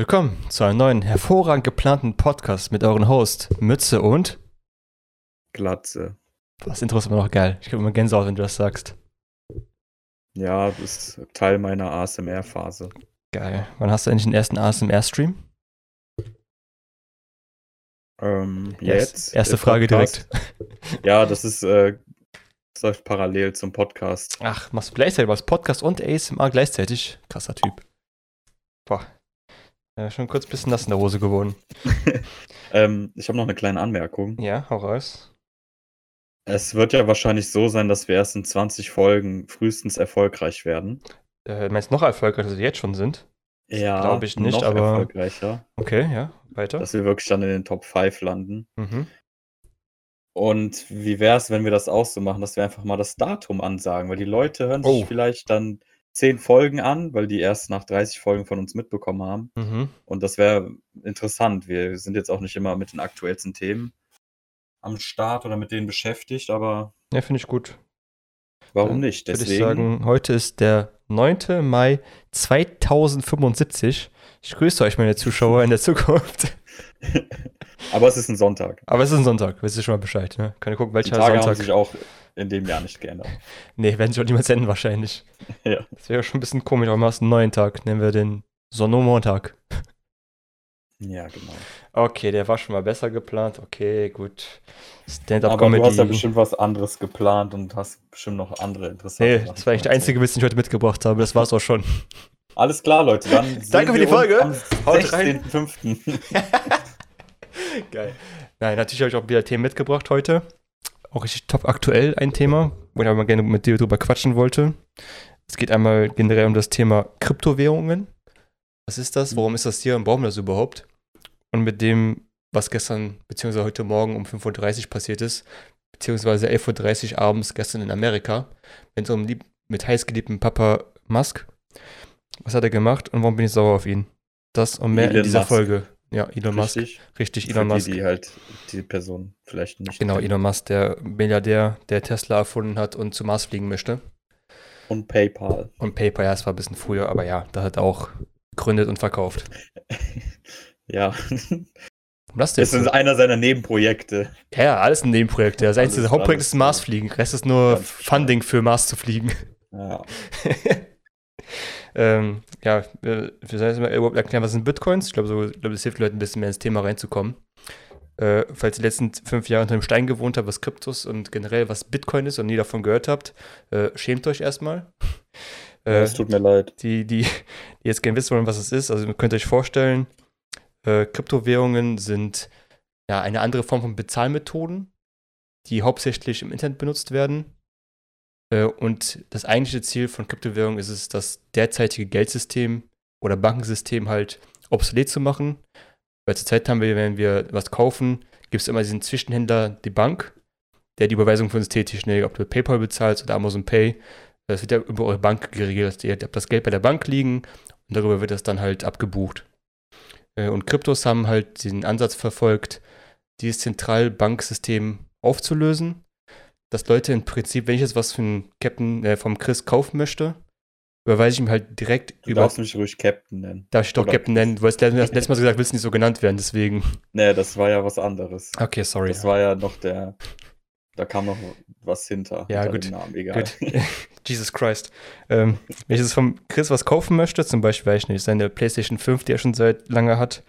Willkommen zu einem neuen, hervorragend geplanten Podcast mit euren Host Mütze und Glatze. Das Intro ist immer noch geil. Ich kriege immer Gänsehaut, wenn du das sagst. Ja, das ist Teil meiner ASMR-Phase. Geil. Wann hast du endlich den ersten ASMR-Stream? Ähm, jetzt. Erste Frage Podcast. direkt. Ja, das ist, äh, das läuft parallel zum Podcast. Ach, machst du gleichzeitig was? Podcast und ASMR gleichzeitig? Krasser Typ. Boah. Ja, schon kurz ein bisschen nass in der Hose geworden. Ähm, ich habe noch eine kleine Anmerkung. Ja, hau raus. Es wird ja wahrscheinlich so sein, dass wir erst in 20 Folgen frühestens erfolgreich werden. Äh, meinst du noch erfolgreicher, als wir jetzt schon sind? Ja, glaub ich nicht, noch aber- erfolgreicher. Okay, ja, weiter. Dass wir wirklich dann in den Top 5 landen. Mhm. Und wie wäre es, wenn wir das auch so machen, dass wir einfach mal das Datum ansagen? Weil die Leute hören sich Oh. vielleicht dann 10 Folgen an, weil die erst nach 30 Folgen von uns mitbekommen haben. Mhm. Und das wäre interessant. Wir sind jetzt auch nicht immer mit den aktuellsten Themen am Start oder mit denen beschäftigt, aber Ja, finde ich gut. warum Dann nicht? Würde ich Deswegen, sagen, heute ist der 9. Mai 2075. Ich grüße euch, meine Zuschauer in der Zukunft. aber es ist ein Sonntag. Aber es ist ein Sonntag, wisst ihr schon mal Bescheid, ne? Kann ihr gucken, Die welcher Tage haben Sonntag. sich auch in dem Jahr nicht geändert. Nee, werden sich auch niemals senden wahrscheinlich. Ja. Das wäre schon ein bisschen komisch, aber machst einen neuen Tag. Nennen wir den Sonnomontag. Ja, genau. Okay, der war schon mal besser geplant. Okay, gut. Aber du hast ja Stand-up-Comedy. bestimmt was anderes geplant und hast bestimmt noch andere interessante Nee, Sachen das war eigentlich der einzige Witz, den ich heute mitgebracht habe. Das war's auch schon. Alles klar, Leute. Dann Danke für wir die Folge. Am rein. 16.05. Geil. Nein, natürlich habe ich auch wieder Themen mitgebracht heute. Auch richtig top aktuell ein Thema, wo ich aber gerne mit dir drüber quatschen wollte. Es geht einmal generell um das Thema Kryptowährungen. Was ist das? Warum ist das hier und brauchen wir das überhaupt? Und mit dem, was gestern bzw. heute Morgen um 5.30 Uhr passiert ist, beziehungsweise 11.30 Uhr abends gestern in Amerika, mit unserem lieb mit heißgeliebten Papa Musk. Was hat er gemacht und warum bin ich sauer auf ihn? Das und mehr in Elon dieser Musk. Folge. Ja, Elon Musk. Richtig? Richtig, Für Elon die, Musk. die halt die Person vielleicht nicht Genau. Elon Musk, der Milliardär, der Tesla erfunden hat und zum Mars fliegen möchte. Und PayPal. Und PayPal, ja, es war ein bisschen früher, aber ja, da hat er auch gegründet und verkauft. ja. Das Das ist einer seiner Nebenprojekte. Ja, ja, alles ein Nebenprojekt. Das einzige Hauptprojekt ist Mars fliegen. Der Rest ist nur Funding für Mars zu fliegen. Ja. ähm, ja, wir sollen jetzt mal überhaupt erklären, was sind Bitcoins? Ich glaube, so, ich glaube, das hilft Leuten ein bisschen mehr ins Thema reinzukommen. Äh, falls ihr die letzten fünf Jahre unter dem Stein gewohnt habt, was Kryptos und generell was Bitcoin ist und nie davon gehört habt, äh, schämt euch erstmal. Äh, Es tut mir leid. die, die, die jetzt gerne wissen wollen, was es ist, also ihr könnt euch vorstellen, äh, Kryptowährungen sind ja eine andere Form von Bezahlmethoden, die hauptsächlich im Internet benutzt werden. Äh, und das eigentliche Ziel von Kryptowährungen ist es, das derzeitige Geldsystem oder Bankensystem halt obsolet zu machen. Weil zurzeit haben wir, wenn wir was kaufen, gibt es immer diesen Zwischenhändler, die Bank, der die Überweisung für uns tätigt. Ne? Ob du PayPal bezahlst oder Amazon Pay, das wird ja über eure Bank geregelt. Ihr habt das Geld bei der Bank liegen und darüber wird das dann halt abgebucht. Äh, Und Kryptos haben halt den Ansatz verfolgt, dieses Zentralbanksystem aufzulösen. Dass Leute im Prinzip, wenn ich jetzt was von Captain, äh, vom Chris kaufen möchte, überweise ich ihm halt direkt Du über. darfst mich ruhig Captain nennen. Darf ich doch oder- Captain nennen? Du hast letztes Mal gesagt, willst du nicht so genannt werden, deswegen. Nee, das war ja was anderes. Okay, sorry. Das war ja noch der. Da kam noch was hinter. Ja, hinter gut. Namen, egal. Gut. Jesus Christ. Ähm, wenn ich jetzt vom Chris was kaufen möchte, zum Beispiel, weiß ich nicht, seine PlayStation 5, die er schon seit lange hat,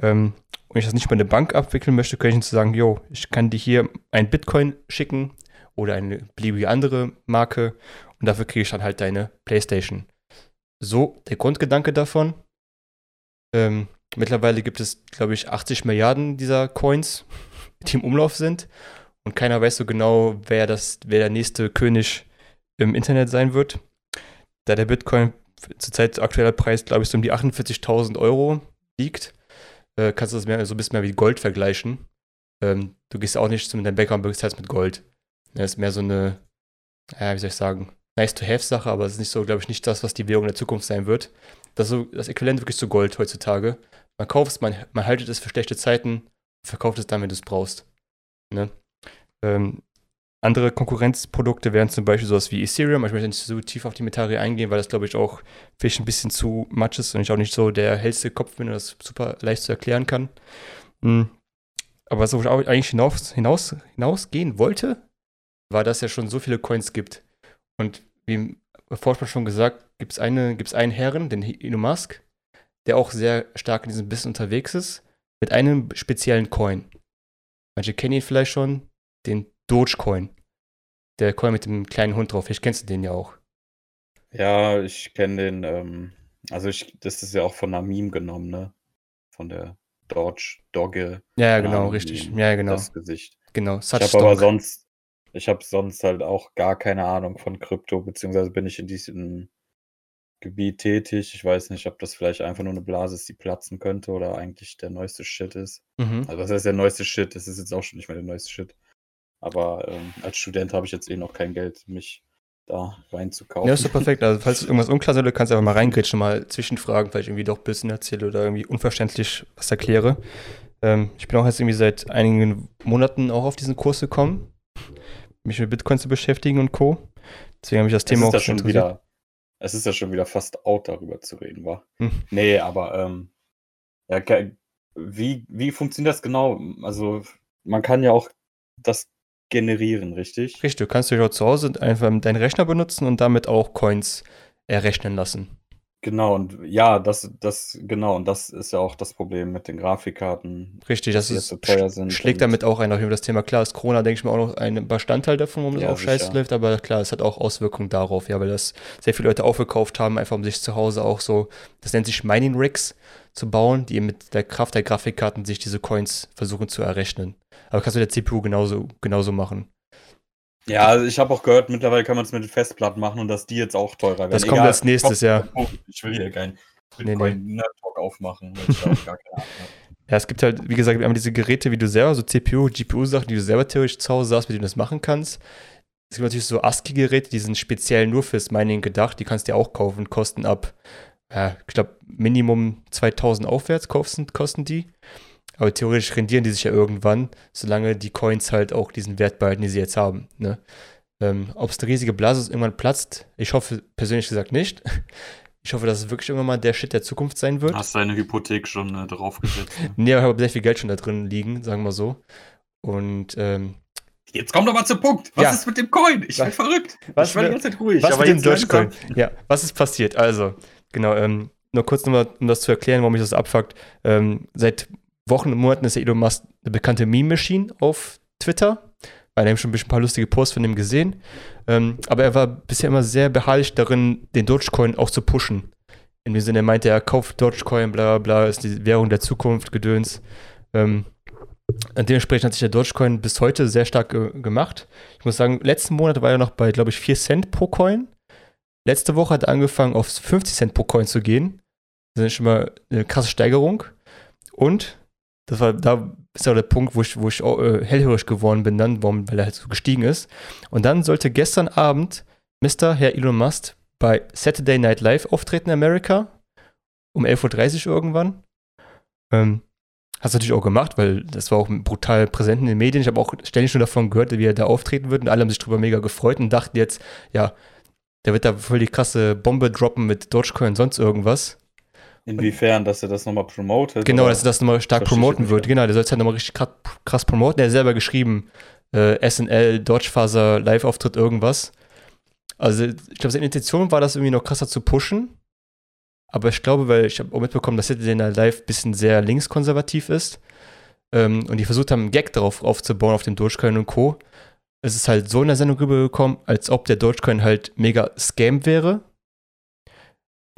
ähm, und ich das nicht bei der Bank abwickeln möchte, könnte ich ihm sagen, jo, ich kann dir hier ein Bitcoin schicken oder eine beliebige andere Marke und dafür kriege ich dann halt deine PlayStation. So, der Grundgedanke davon. Ähm, mittlerweile gibt es, glaube ich, 80 Milliarden dieser Coins, die im Umlauf sind. Und keiner weiß so genau, wer, das, wer der nächste König im Internet sein wird. Da der Bitcoin zurzeit aktueller Preis, glaube ich, so um die 48.000 Euro liegt, äh, kannst du das mehr, so ein bisschen mehr wie Gold vergleichen. Ähm, du gehst auch nicht zu deinem Bäcker und bezahlst mit Gold. Das ist mehr so eine, ja, wie soll ich sagen, nice-to-have-Sache, aber es ist nicht so, glaube ich, nicht das, was die Währung der Zukunft sein wird. Das ist so das Äquivalent wirklich zu Gold heutzutage. Man kauft es, man, man haltet es für schlechte Zeiten, verkauft es dann, wenn du es brauchst. Ne? Ähm, andere Konkurrenzprodukte wären zum Beispiel sowas wie Ethereum. Ich möchte nicht so tief auf die Materie eingehen, weil das, glaube ich, auch vielleicht ein bisschen zu much ist und ich auch nicht so der hellste Kopf bin und das super leicht zu erklären kann. Hm. Aber wo ich auch eigentlich hinaus, hinaus, hinausgehen wollte, war, dass ja schon so viele Coins gibt. Und wie im Vorspiel schon gesagt, gibt es eine, gibt's einen Herren, den Elon Musk, der auch sehr stark in diesem Business unterwegs ist, mit einem speziellen Coin. Manche kennen ihn vielleicht schon, den Dogecoin. Der Coin mit dem kleinen Hund drauf. Vielleicht kennst du den ja auch. Ja, ich kenne den, ähm, also ich, das ist ja auch von einer Meme genommen, ne? Von der Dodge, Dogge. Ja, ja genau, richtig. Ja, genau. Das Gesicht. Genau, ich habe aber sonst, ich habe sonst halt auch gar keine Ahnung von Krypto, beziehungsweise bin ich in diesem Gebiet tätig. Ich weiß nicht, ob das vielleicht einfach nur eine Blase ist, die platzen könnte oder eigentlich der neueste Shit ist. Mhm. Also das heißt der neueste Shit, das ist jetzt auch schon nicht mehr der neueste Shit. Aber ähm, als Student habe ich jetzt eh noch kein Geld, mich da reinzukaufen. Ja, ist doch perfekt. Also, falls irgendwas unklar sein kannst du einfach mal reingrätschen, mal zwischenfragen, vielleicht irgendwie doch ein bisschen erzähle oder irgendwie unverständlich was erkläre. Ähm, ich bin auch jetzt irgendwie seit einigen Monaten auch auf diesen Kurs gekommen, mich mit Bitcoin zu beschäftigen und Co. Deswegen habe ich das es Thema auch ja schon wieder, Es ist ja schon wieder fast out, darüber zu reden, wa? Hm. Nee, aber ähm, ja, wie, wie funktioniert das genau? Also, man kann ja auch das generieren, richtig? Richtig, du kannst dich zu Hause einfach deinen Rechner benutzen und damit auch Coins errechnen lassen. Genau, und ja, das, das, genau, und das ist ja auch das Problem mit den Grafikkarten. Richtig, das ist, so teuer sind. schlägt damit auch ein, auch über das Thema. Klar ist Corona, denke ich mal, auch noch ein Bestandteil davon, warum das Ja, auch scheiße sicher. läuft, aber klar, es hat auch Auswirkungen darauf, ja, weil das sehr viele Leute aufgekauft haben, einfach um sich zu Hause auch so, das nennt sich Mining Rigs zu bauen, die mit der Kraft der Grafikkarten sich diese Coins versuchen zu errechnen. Aber kannst du der CPU genauso, genauso machen. Ja, also ich habe auch gehört, mittlerweile kann man es mit Festplatten machen und dass die jetzt auch teurer werden. Das kommt als nächstes, ja. Ich will hier kein Nee, Bitcoin Nerd Talk aufmachen, weil ich da auch gar keine Ahnung habe. Ja, es gibt halt, wie gesagt, einmal diese Geräte, wie du selber, so CPU, GPU-Sachen, die du selber theoretisch zu Hause hast, mit denen du das machen kannst. Es gibt natürlich so ASCII-Geräte, die sind speziell nur fürs Mining gedacht, die kannst du dir auch kaufen, kosten ab, ja, ich glaube, Minimum 2000 aufwärts kosten, kosten die. Aber theoretisch rendieren die sich ja irgendwann, solange die Coins halt auch diesen Wert behalten, die sie jetzt haben. Ne? Ähm, Ob es eine riesige Blase irgendwann platzt, ich hoffe persönlich gesagt nicht. Ich hoffe, dass es wirklich irgendwann mal der Shit der Zukunft sein wird. Hast deine Hypothek schon äh, draufgesetzt? Ne? Nee, aber ich habe sehr viel Geld schon da drin liegen, sagen wir so. Und ähm, Jetzt komm doch mal zum Punkt. Was Ja. ist mit dem Coin? Ich bin Was- verrückt. was ich war die ganze Zeit ruhig. was aber mit dem Dogecoin? Ja, was ist passiert? Also, genau, ähm, nur kurz nochmal, um das zu erklären, warum mich das abfuckt. Ähm, seit Wochen und Monaten ist der Elon Musk eine bekannte Meme-Machine auf Twitter. Weil ich habe schon ein paar lustige Posts von ihm gesehen. Ähm, aber er war bisher immer sehr beharrlich darin, den Dogecoin auch zu pushen. In dem Sinne, er meinte, er kauft Dogecoin, bla bla ist die Währung der Zukunft, Gedöns. Ähm, dementsprechend hat sich der Dogecoin bis heute sehr stark ge gemacht. Ich muss sagen, letzten Monat war er noch bei, glaube ich, 4 Cent pro Coin. Letzte Woche hat er angefangen, auf 50 Cent pro Coin zu gehen. Das ist schon mal eine krasse Steigerung. Und das war, da ist auch der Punkt, wo ich, wo ich auch, äh, hellhörig geworden bin dann, warum, weil er halt so gestiegen ist. Und dann sollte gestern Abend Mr. Herr Elon Musk bei Saturday Night Live auftreten in Amerika. Um 11.30 Uhr irgendwann. Ähm, Hast du natürlich auch gemacht, weil das war auch brutal präsent in den Medien. Ich habe auch ständig schon davon gehört, wie er da auftreten wird und alle haben sich drüber mega gefreut und dachten jetzt, ja, der wird da voll die krasse Bombe droppen mit Dogecoin und sonst irgendwas. Inwiefern, dass er das nochmal promotet? Genau, oder? dass er das nochmal stark Verstehe promoten wird. Genau, der soll es halt nochmal richtig krass, promoten. Er hat selber geschrieben, äh, SNL, Dodgefaser, Live-Auftritt, irgendwas. Also, ich glaube, seine Intention war, das irgendwie noch krasser zu pushen. Aber ich glaube, weil ich habe auch mitbekommen, dass Saturday Night Live ein bisschen sehr linkskonservativ ist. Ähm, und die versucht haben, einen Gag darauf aufzubauen, auf dem Dogecoin und Co. Es ist halt so in der Sendung rübergekommen, als ob der Dogecoin halt mega Scam wäre.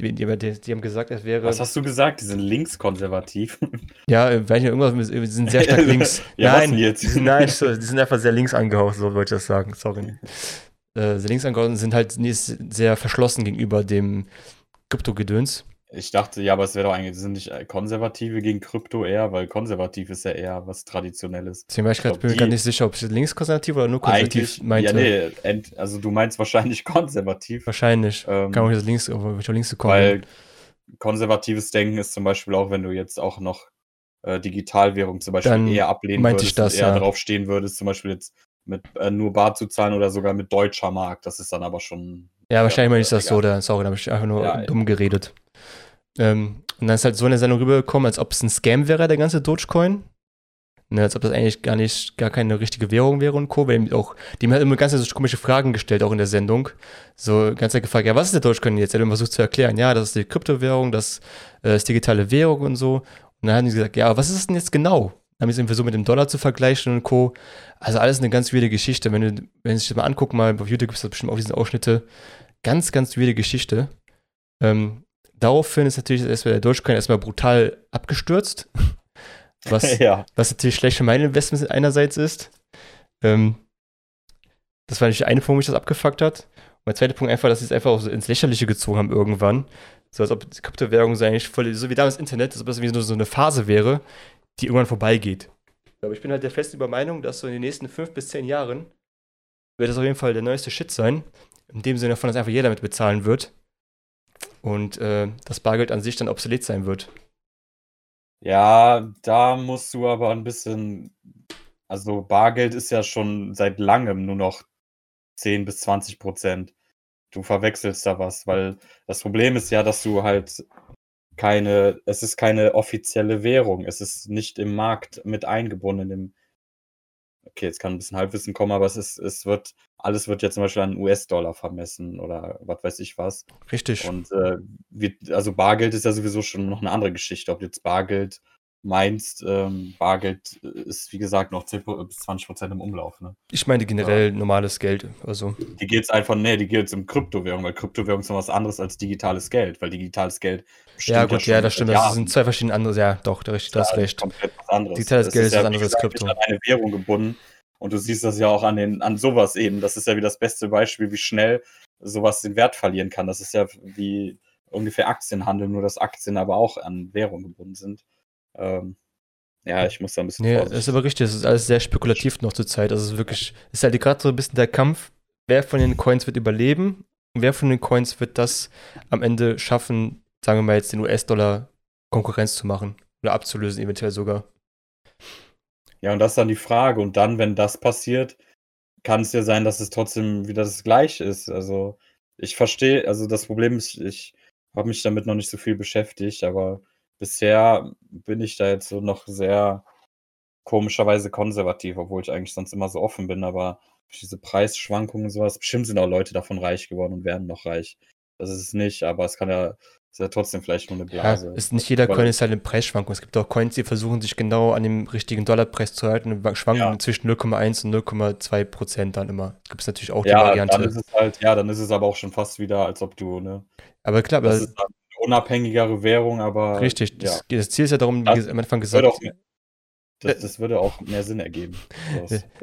Die, die, die, haben gesagt, es wäre. Was hast du gesagt? Die sind linkskonservativ. Ja, äh, weiß nicht, irgendwas, mit- die sind sehr stark links. Ja, nein, jetzt? Die sind, nein, so, die sind einfach sehr links angehaucht, so wollte ich das sagen, sorry. Äh, sehr links angehaucht sind halt sehr verschlossen gegenüber dem Krypto-Gedöns. Ich dachte, ja, aber es wäre doch eigentlich, sind nicht äh, Konservative gegen Krypto eher, weil konservativ ist ja eher was Traditionelles. Deswegen war ich Ich bin mir die- nicht sicher, ob ich linkskonservativ oder nur konservativ meinte. ja, nee, also du meinst wahrscheinlich konservativ, Wahrscheinlich. Ähm, Kann auch jetzt links, ich links gekommen weil konservatives Denken ist zum Beispiel auch, wenn du jetzt auch noch äh, Digitalwährung zum Beispiel Dann eher ablehnen meinte würdest ich das, eher ja. drauf stehen würdest, zum Beispiel jetzt mit äh, nur Bar zu zahlen oder sogar mit deutscher Mark. Das ist dann aber schon. Ja, wahrscheinlich mal ist das so, da, sorry, da habe ich einfach nur Ja, dumm geredet. Ähm, und dann ist halt so eine Sendung rübergekommen, als ob es ein Scam wäre, der ganze Dogecoin. Ne, als ob das eigentlich gar nicht, gar keine richtige Währung wäre und Co. Weil eben auch, die haben halt immer ganz so komische Fragen gestellt, auch in der Sendung. So ganz Zeit gefragt, ja, was ist der Dogecoin jetzt? Er hat immer versucht zu erklären, ja, das ist die Kryptowährung, das äh, ist digitale Währung und so. Und dann haben die gesagt, ja, was ist das denn jetzt genau? Dann haben sie es eben versucht, mit dem Dollar zu vergleichen und Co. Also alles eine ganz weirde Geschichte. Wenn du, wenn Sie sich das mal angucken, mal auf YouTube gibt es bestimmt auch diese Ausschnitte. Ganz, ganz weirde Geschichte. Ähm, daraufhin ist natürlich erstmal der Dogecoin erstmal brutal abgestürzt. Was, ja. was natürlich schlecht für meine Investments einerseits ist. Ähm, das war natürlich eine Punkt, wo mich das abgefuckt hat. Und mein zweiter Punkt einfach, dass sie es einfach auch so ins Lächerliche gezogen haben irgendwann. So als ob die Kryptowährung so eigentlich voll, so wie damals Internet, als ob das wie so, so eine Phase wäre, die irgendwann vorbeigeht. Aber ich bin halt der festen Übermeinung, dass so in den nächsten fünf bis zehn Jahren wird das auf jeden Fall der neueste Shit sein. In dem Sinne davon, dass einfach jeder damit bezahlen wird. Und äh, das Bargeld an sich dann obsolet sein wird. Ja, da musst du aber ein bisschen. Also, Bargeld ist ja schon seit langem nur noch 10 bis 20 Prozent. Du verwechselst da was, weil das Problem ist ja, dass du halt keine, es ist keine offizielle Währung. Es ist nicht im Markt mit eingebunden. Im, okay, jetzt kann ein bisschen Halbwissen kommen, aber es ist, es wird, alles wird ja zum Beispiel an US-Dollar vermessen oder was weiß ich was. Richtig. Und äh, wird, also Bargeld ist ja sowieso schon noch eine andere Geschichte. Ob jetzt Bargeld meinst, ähm, Bargeld ist wie gesagt noch 10 bis 20 Prozent im Umlauf. Ne? Ich meine generell normales Geld. Also, Die geht es einfach, nee, die geht es um Kryptowährung, weil Kryptowährung ist noch was anderes als digitales Geld, weil digitales Geld ja, gut, schon ja, das stimmt. Das Jahren. sind zwei verschiedene andere. Ja, doch, du hast Ja, recht. Digitales Das Geld ist was wie anderes als Krypto. an eine Währung gebunden. Und du siehst das ja auch an, den, an sowas eben. Das ist ja wie das beste Beispiel, wie schnell sowas den Wert verlieren kann. Das ist ja wie ungefähr Aktienhandel, nur dass Aktien aber auch an Währung gebunden sind. Ähm, ja, ich muss da ein bisschen Nee, das vorsichtig ist aber richtig. Das ist alles sehr spekulativ noch zur Zeit. Also, es ist wirklich, es ist halt gerade so ein bisschen der Kampf, wer von den Coins wird überleben und wer von den Coins wird das am Ende schaffen, sagen wir mal jetzt den US-Dollar Konkurrenz zu machen oder abzulösen, eventuell sogar. Ja, und das ist dann die Frage. Und dann, wenn das passiert, kann es ja sein, dass es trotzdem wieder das Gleiche ist. Also, ich verstehe, also das Problem ist, ich habe mich damit noch nicht so viel beschäftigt, aber bisher bin ich da jetzt so noch sehr komischerweise konservativ, obwohl ich eigentlich sonst immer so offen bin, aber durch diese Preisschwankungen und sowas, bestimmt sind auch Leute davon reich geworden und werden noch reich. Das ist es nicht, aber es kann ja, ist ja trotzdem vielleicht nur eine Ja, Blase. ist nicht jeder Coin ist halt eine Preisschwankung. Es gibt auch Coins, die versuchen sich genau an dem richtigen Dollarpreis zu halten und schwanken Ja. zwischen 0,1 und 0,2 Prozent dann immer. Gibt es natürlich auch die Ja, Variante. dann ist es halt, ja, dann ist es aber auch schon fast wieder, als ob du, ne, aber klar, aber das ist dann unabhängigere Währung, aber richtig. ja, Das, das Ziel ist ja darum, wie Das am Anfang gesagt, auch mehr, das, das würde auch mehr Sinn ergeben.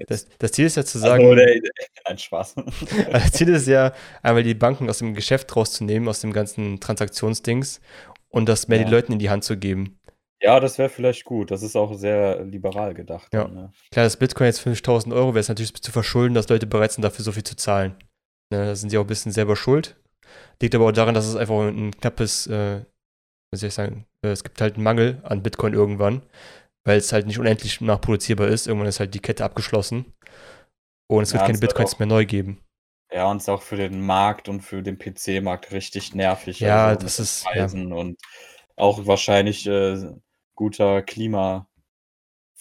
Das, das Ziel ist ja zu also, sagen, der, nein, Spaß. Das Ziel ist ja, einmal die Banken aus dem Geschäft rauszunehmen, aus dem ganzen Transaktionsdings und das mehr Ja. den Leuten in die Hand zu geben. ja, das wäre vielleicht gut. Das ist auch sehr liberal gedacht. Ja. Ne? Klar, das Bitcoin jetzt 50.000 Euro wäre es natürlich zu verschulden, dass Leute bereit sind, dafür so viel zu zahlen. Ne, da sind sie auch ein bisschen selber schuld. Liegt aber auch daran, dass es einfach ein knappes, äh, was soll ich sagen, äh, es gibt halt einen Mangel an Bitcoin irgendwann, weil es halt nicht unendlich nachproduzierbar ist. Irgendwann ist halt die Kette abgeschlossen und es wird Ja, keine Bitcoins auch- mehr neu geben. Ja, und es ist auch für den Markt und für den PC-Markt richtig nervig. Ja, also das ist- ja. Und auch wahrscheinlich äh, guter Klima.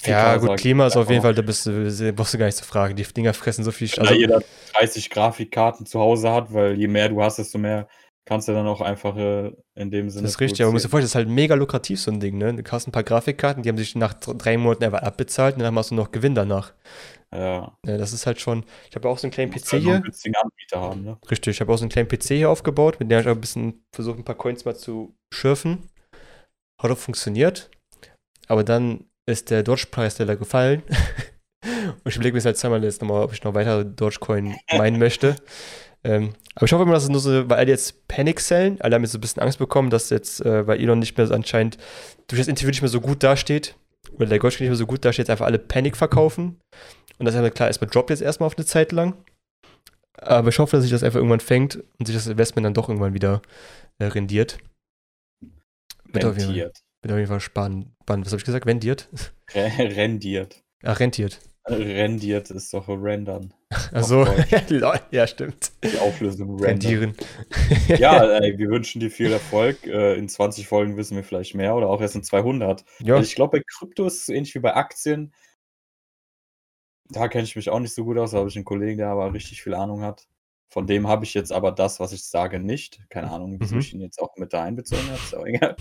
Ja, gut, Klima ist auf jeden. Fall, da bist du, brauchst du gar nicht zu fragen. Die Dinger fressen so viel. Wenn da jeder 30 Grafikkarten zu Hause hat, weil je mehr du hast, desto mehr kannst du dann auch einfach äh, in dem Sinne. Das ist richtig, aber man muss dir vorstellen, das ist halt mega lukrativ, so ein Ding, ne? Du hast ein paar Grafikkarten, die haben sich nach dr- drei Monaten einfach abbezahlt und dann machst du noch Gewinn danach. Ja. Ja, das ist halt schon. Ich habe auch so einen kleinen Du musst PC halt hier. Anbieter haben, ne? Richtig, ich habe auch so einen kleinen PC hier aufgebaut, mit dem ich auch ein bisschen versucht, ein paar Coins mal zu schürfen. Hat auch funktioniert. Aber dann ist der Doge-Preis leider gefallen. Und ich überlege mir jetzt halt zweimal jetzt nochmal, ob ich noch weiter Dogecoin meinen möchte. Ähm, aber ich hoffe immer, dass es nur so, weil alle jetzt Panic sellen, alle haben jetzt so ein bisschen Angst bekommen, dass jetzt, äh, weil Elon nicht mehr so anscheinend durch das Interview nicht mehr so gut dasteht, oder der Goldschmied nicht mehr so gut dasteht, jetzt einfach alle Panic verkaufen. Und das ist ja klar, erstmal droppt jetzt erstmal auf eine Zeit lang. Aber ich hoffe, dass sich das einfach irgendwann fängt und sich das Investment dann doch irgendwann wieder äh, rendiert. Rentiert. Wird auf jeden Fall spannend. Was habe ich gesagt? Vendiert? Re- Rendiert. Ach, rentiert. Rendiert ist doch rendern. Also, ja, stimmt. Die Auflösung Rendieren. ja, ey, wir wünschen dir viel Erfolg. Äh, in 20 Folgen wissen wir vielleicht mehr oder auch erst in 200. Ja. Also ich glaube, bei Krypto ist es ähnlich wie bei Aktien. Da kenne ich mich auch nicht so gut aus. Da habe ich einen Kollegen, der aber richtig viel Ahnung hat. Von dem habe ich jetzt aber das, was ich sage, nicht. Keine Ahnung, wieso Mhm. ich ihn jetzt auch mit da einbezogen habe. Ist auch egal.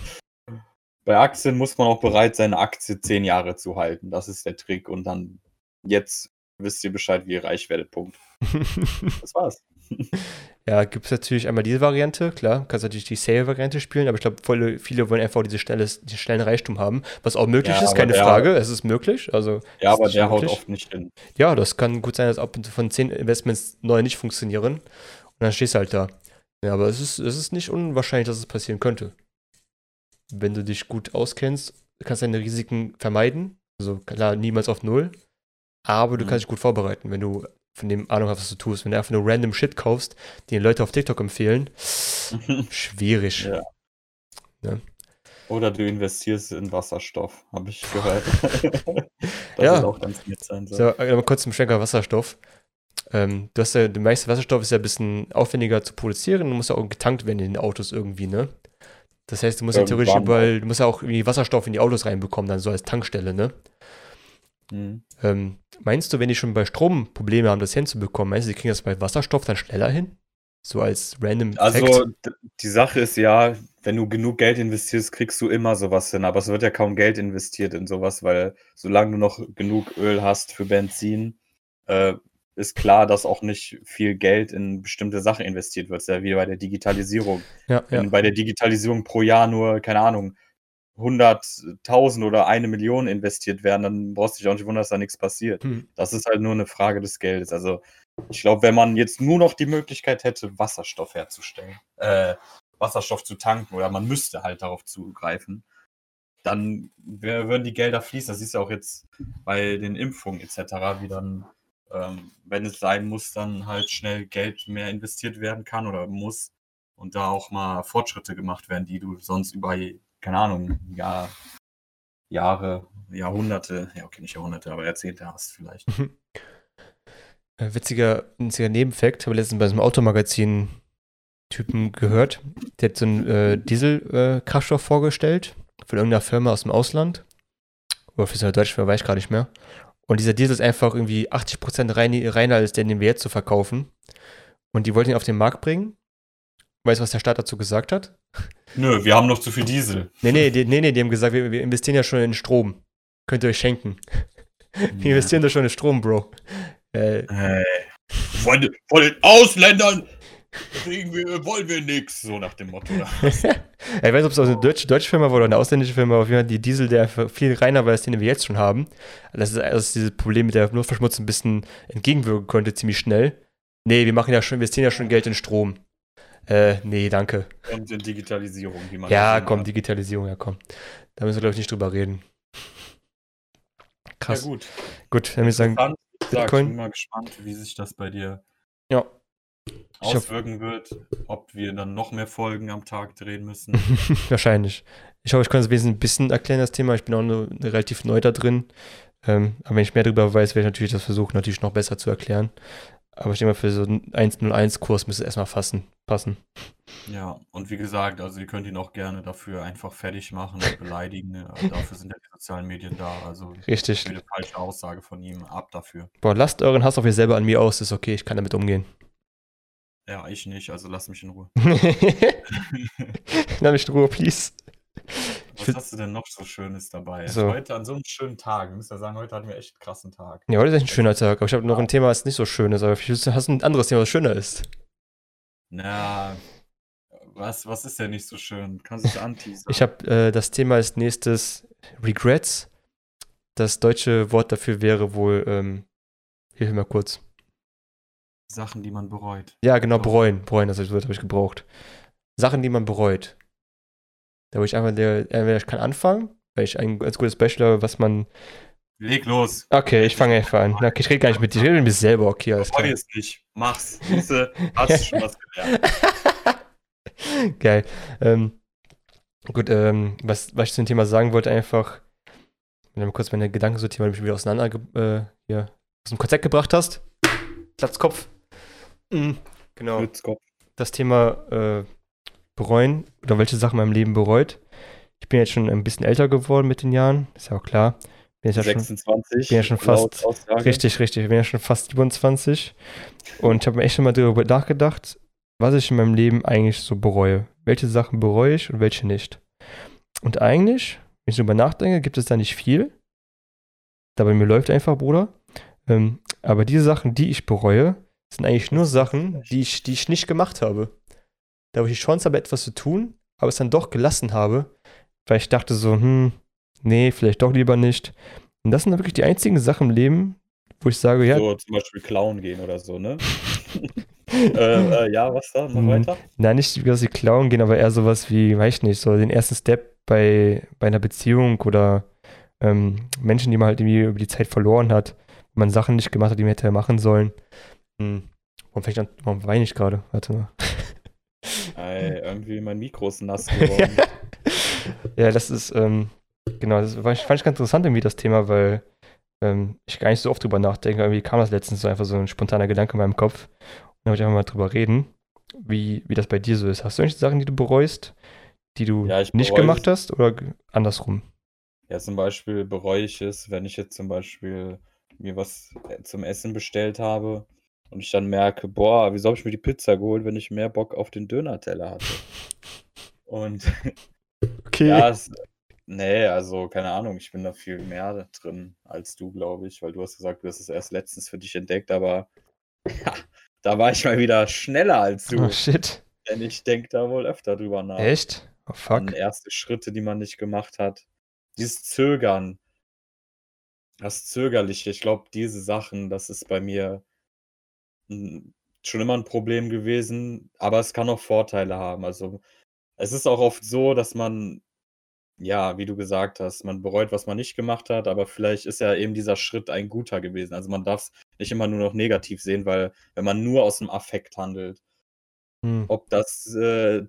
Bei Aktien muss man auch bereit sein, eine Aktie zehn Jahre zu halten. Das ist der Trick. Und dann jetzt wisst ihr Bescheid, wie ihr reich werdet. Punkt. Das war's. ja, gibt es natürlich einmal diese Variante, klar, kannst natürlich die Sale-Variante spielen, aber ich glaube, viele, wollen einfach diese schnelle, diesen schnellen Reichtum haben, was auch möglich Ja, ist, keine der- Frage, es ist möglich, also Ja, aber der haut möglich. oft nicht hin. Ja, das kann gut sein, dass ab und zu von zehn Investments neun nicht funktionieren. Und dann stehst du halt da. Ja, aber es ist, es ist nicht unwahrscheinlich, dass es passieren könnte. Wenn du dich gut auskennst, kannst du deine Risiken vermeiden. Also klar, niemals auf Null. Aber du Mhm. kannst dich gut vorbereiten, wenn du von dem Ahnung hast, was du tust. Wenn du einfach nur random Shit kaufst, den Leute auf TikTok empfehlen, schwierig. Ja. Oder du investierst in Wasserstoff, habe ich gehört. das Ja. auch ganz nett sein soll. So, äh, kurz zum Schwenker Wasserstoff. Ähm, du hast ja, der meiste Wasserstoff ist ja ein bisschen aufwendiger zu produzieren und muss ja auch getankt werden in den Autos irgendwie, ne? Das heißt, du musst ja theoretisch überall, du musst ja auch irgendwie Wasserstoff in die Autos reinbekommen, dann so als Tankstelle, ne? Mhm. Ähm, meinst du, wenn die schon bei Strom Probleme haben, das hinzubekommen, meinst du, die kriegen das bei Wasserstoff dann schneller hin? So als random Also Fact? die Sache ist ja, wenn du genug Geld investierst, kriegst du immer sowas hin. Aber es wird ja kaum Geld investiert in sowas, weil solange du noch genug Öl hast für Benzin, äh, ist klar, dass auch nicht viel Geld in bestimmte Sachen investiert wird. Das ist ja wie bei der Digitalisierung. Ja, Wenn ja. bei der Digitalisierung pro Jahr nur, keine Ahnung, 100.000 oder eine Million investiert werden, dann brauchst du dich auch nicht wundern, dass da nichts passiert. Hm. Das ist halt nur eine Frage des Geldes. Also ich glaube, wenn man jetzt nur noch die Möglichkeit hätte, Wasserstoff herzustellen, äh, Wasserstoff zu tanken oder man müsste halt darauf zugreifen, dann würden die Gelder fließen. Das ist ja auch jetzt bei den Impfungen etc., wie dann, ähm, wenn es sein muss, dann halt schnell Geld mehr investiert werden kann oder muss und da auch mal Fortschritte gemacht werden, die du sonst über, keine Ahnung, Jahr, Jahre, Jahrhunderte, ja okay, nicht Jahrhunderte, aber Jahrzehnte hast vielleicht. Äh, witziger, witziger Nebenfakt, habe letztens bei so einem Automagazin-Typen gehört. Der hat so einen äh, Dieselkraftstoff vorgestellt von irgendeiner Firma aus dem Ausland. Oder für seine deutsche Firma weiß ich gar nicht mehr. Und dieser Diesel ist einfach irgendwie 80% rein, reiner als der, den wir jetzt zu verkaufen. Und die wollten ihn auf den Markt bringen. Weißt du, was der Staat dazu gesagt hat? Nö, wir haben noch zu viel Diesel. Nee, nee, die, nee, nee, die haben gesagt, wir, wir investieren ja schon in Strom. Könnt ihr euch schenken. Wir investieren da schon in Strom, Bro. Äh, Hey. Von, von den Ausländern kriegen wir, wollen wir nix, so nach dem Motto. Ja, ich weiß nicht, ob es eine deutsche, deutsche Firma war oder eine ausländische Firma, aber auf jeden Fall die Diesel, der viel reiner war als den, den wir jetzt schon haben. Das ist, ist dieses Problem mit der Luftverschmutzung ein bisschen entgegenwirken konnte, ziemlich schnell. Nee, wir machen ja schon, wir investieren ja schon Geld in Strom. Äh, nee, danke. Und in Digitalisierung, wie man Ja, komm, hat. Digitalisierung, ja, komm. Da müssen wir, glaube ich, nicht drüber reden. Ja, Krass. gut. gut, dann würde ich sagen, Bitcoin. Ich bin mal gespannt, wie sich das bei dir ja. Auswirken wird. Ob wir dann noch mehr Folgen am Tag drehen müssen. Wahrscheinlich. Ich hoffe, ich konnte es ein bisschen erklären, das Thema. Ich bin auch nur relativ neu da drin. Ähm, aber wenn ich mehr darüber weiß, werde ich natürlich das versuchen, natürlich noch besser zu erklären. Aber ich denke mal, für so einen 101-Kurs müsste es erstmal fassen, passen. Ja, und wie gesagt, also ihr könnt ihn auch gerne dafür einfach fertig machen und beleidigen. Also dafür sind ja die sozialen Medien da. Also Richtig. jede falsche Aussage von ihm ab dafür. Boah, lasst euren Hass auf ihr selber an mir aus, ist okay, ich kann damit umgehen. Ja, ich nicht, also lass mich in Ruhe. Lass mich in Ruhe, please. Was find- hast du denn noch so Schönes dabei? So. Heute an so einem schönen Tag. Wir müssen ja sagen, heute hatten wir echt einen krassen Tag. Ja, heute ist echt ein schöner Tag, aber ich habe noch ein Thema, das nicht so schön ist, aber vielleicht hast du ein anderes Thema, das schöner ist. Na, was, was ist denn nicht so schön? Kannst du es anteasern? Ich habe äh, das Thema als nächstes Regrets. Das deutsche Wort dafür wäre wohl, ähm, hilf mir mal kurz. Sachen, die man bereut. Ja, genau, bereuen. Bereuen, das Wort habe ich gebraucht. Sachen, die man bereut. Da wo ich einfach, der, entweder ich kann anfangen, weil ich ein ganz gutes Beispiel habe, was man. Leg los. Okay, ich fange einfach an. Okay, ich rede gar nicht mit dir, ich rede mit mir selber, okay, alles klar. es nicht. Mach's. Siehste, hast du schon was gelernt. Geil. Ähm, gut, ähm, was, was ich zum Thema sagen wollte, einfach, Wenn du kurz meine Gedanken sortieren, weil du mich wieder auseinander äh, hier aus dem Konzept gebracht hast. Platzkopf. Mhm. Genau. Blitzkopf. Das Thema äh, bereuen oder welche Sachen in meinem Leben bereut. Ich bin jetzt schon ein bisschen älter geworden mit den Jahren, ist ja auch klar. Bin jetzt ja schon, 26. bin ja schon fast Aussage. Richtig, richtig. Ich bin ja schon fast 27. Und ich habe mir echt schon mal darüber nachgedacht, was ich in meinem Leben eigentlich so bereue. Welche Sachen bereue ich und welche nicht. Und eigentlich, wenn ich darüber nachdenke, gibt es da nicht viel. Da bei mir läuft einfach, Bruder. Ähm, aber diese Sachen, die ich bereue, sind eigentlich nur Sachen, die ich, die ich nicht gemacht habe. Da wo ich die Chance habe, etwas zu tun, aber es dann doch gelassen habe, weil ich dachte so, hm, nee, vielleicht doch lieber nicht. Und das sind dann wirklich die einzigen Sachen im Leben, wo ich sage, ja, So zum Beispiel klauen gehen oder so, ne? äh, äh, ja, was da? Mach Mhm. weiter. na, nicht, dass sie klauen gehen, aber eher sowas wie, weiß ich nicht, so den ersten Step bei, bei einer Beziehung oder ähm, Menschen, die man halt irgendwie über die Zeit verloren hat, man Sachen nicht gemacht hat, die man hätte machen sollen. Hm. Warum fängt an, warum weine ich gerade? Warte mal. Ey, irgendwie mein Mikro ist nass geworden. Ja, das ist, ähm, genau, das war, fand ich ganz interessant irgendwie das Thema, weil ähm, ich gar nicht so oft drüber nachdenke. Irgendwie kam das letztens so einfach so ein spontaner Gedanke in meinem Kopf. Und da wollte ich einfach mal drüber reden, wie, wie das bei dir so ist. Hast du irgendwelche Sachen, die du bereust, die du Ja, ich nicht gemacht hast oder andersrum? Ja, zum Beispiel bereue ich es, wenn ich jetzt zum Beispiel mir was äh, zum Essen bestellt habe und ich dann merke, boah, wieso habe ich mir die Pizza geholt, wenn ich mehr Bock auf den Döner-Teller hatte? Und Okay. ja, es, nee, also keine Ahnung, ich bin da viel mehr drin als du, glaube ich, weil du hast gesagt, du hast es erst letztens für dich entdeckt, aber ja, da war ich mal wieder schneller als du, oh shit. denn ich denke da wohl öfter drüber nach. Echt? Oh fuck. erste Schritte, die man nicht gemacht hat. Dieses Zögern, das Zögerliche, ich glaube, diese Sachen, das ist bei mir schon immer ein Problem gewesen, aber es kann auch Vorteile haben. Also es ist auch oft so, dass man, ja, wie du gesagt hast, man bereut, was man nicht gemacht hat, aber vielleicht ist ja eben dieser Schritt ein guter gewesen. Also man darf es nicht immer nur noch negativ sehen, weil wenn man nur aus dem Affekt handelt, Hm. ob das äh,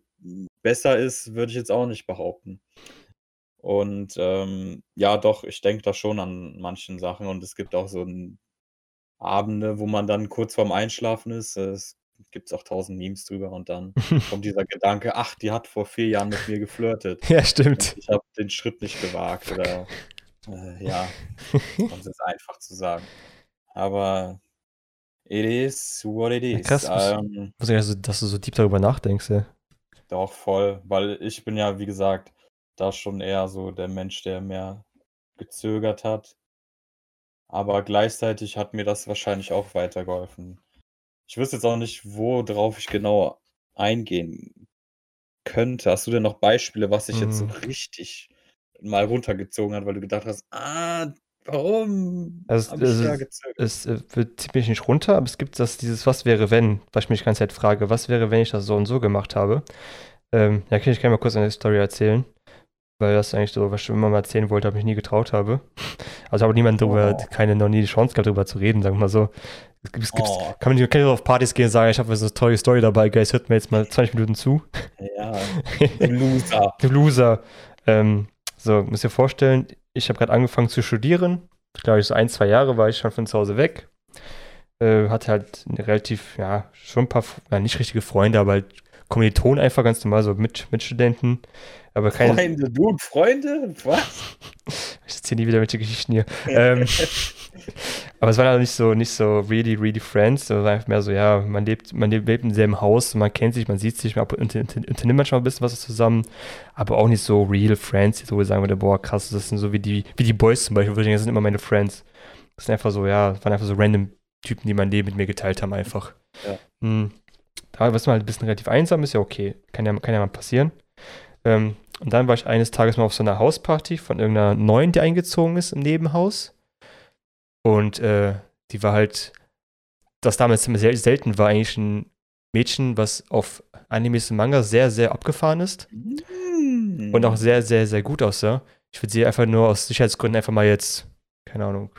besser ist, würde ich jetzt auch nicht behaupten. Und ähm, ja, doch, ich denke da schon an manchen Sachen und es gibt auch so ein Abende, wo man dann kurz vorm Einschlafen ist. Es gibt auch tausend Memes drüber und dann kommt dieser Gedanke, ach, die hat vor vier Jahren mit mir geflirtet. Ja, Und stimmt. ich habe den Schritt nicht gewagt oder äh, ja, um es einfach zu sagen. Aber it is what it Ja, is. krass, was- Ähm, Muss ich also, dass du so deep darüber nachdenkst, ja. Doch, voll, weil ich bin ja, wie gesagt, da schon eher so der Mensch, der mehr gezögert hat. Aber gleichzeitig hat mir das wahrscheinlich auch weitergeholfen. Ich wüsste jetzt auch nicht, worauf ich genau eingehen könnte. Hast du denn noch Beispiele, was sich jetzt so Mhm. richtig mal runtergezogen hat, weil du gedacht hast, ah, warum Also, da gezögert? es äh, wird ziemlich nicht runter, aber es gibt das, dieses Was wäre wenn, was ich mich die ganze Zeit frage, was wäre, wenn ich das so und so gemacht habe. Ähm, ja, kann ich gerne mal kurz eine Story erzählen, weil das eigentlich so, was ich schon immer mal erzählen wollte, aber mich nie getraut habe. Also habe niemand drüber, Oh. keine, noch nie die Chance gehabt, drüber zu reden, sagen wir mal so. Es gibt, es gibt, Oh. kann man nicht kann ich auf Partys gehen und sagen, ich habe so eine tolle Story dabei, Guys, hört mir jetzt mal 20 Minuten zu. Ja, du Loser. Du Loser. Ähm, so, müsst ihr vorstellen, ich habe gerade angefangen zu studieren. Ich glaube, so ein, zwei Jahre war ich schon von zu Hause weg. Äh, hatte halt eine relativ, ja, schon ein paar, ja, nicht richtige Freunde, aber halt Kommilitonen einfach ganz normal, so mit, Mitstudenten. Aber keine, Freunde, du und Freunde? Was? ich erzähle nie wieder welche Geschichten hier. ähm, aber es waren halt nicht so, nicht so really, really friends. Es war einfach mehr so, ja, man lebt, man lebt im selben Haus, man kennt sich, man sieht sich, man unternimmt manchmal ein bisschen was zusammen, aber auch nicht so real friends, die so sagen würde, boah, krass, das sind so wie die, wie die Boys zum Beispiel, das sind immer meine Friends. Das sind einfach so, ja, waren einfach so random Typen, die mein Leben mit mir geteilt haben, einfach. Ja. Hm. Da war man halt ein bisschen relativ einsam, ist ja okay. Kann ja, kann ja mal passieren. Ähm, und dann war ich eines Tages mal auf so einer Hausparty von irgendeiner Neuen, die eingezogen ist im Nebenhaus. Und äh, die war halt, das damals immer sehr selten war, eigentlich ein Mädchen, was auf Animes und Manga sehr, sehr abgefahren ist Mm. und auch sehr, sehr, sehr gut aussah. Ich würde sie einfach nur aus Sicherheitsgründen einfach mal jetzt, keine Ahnung,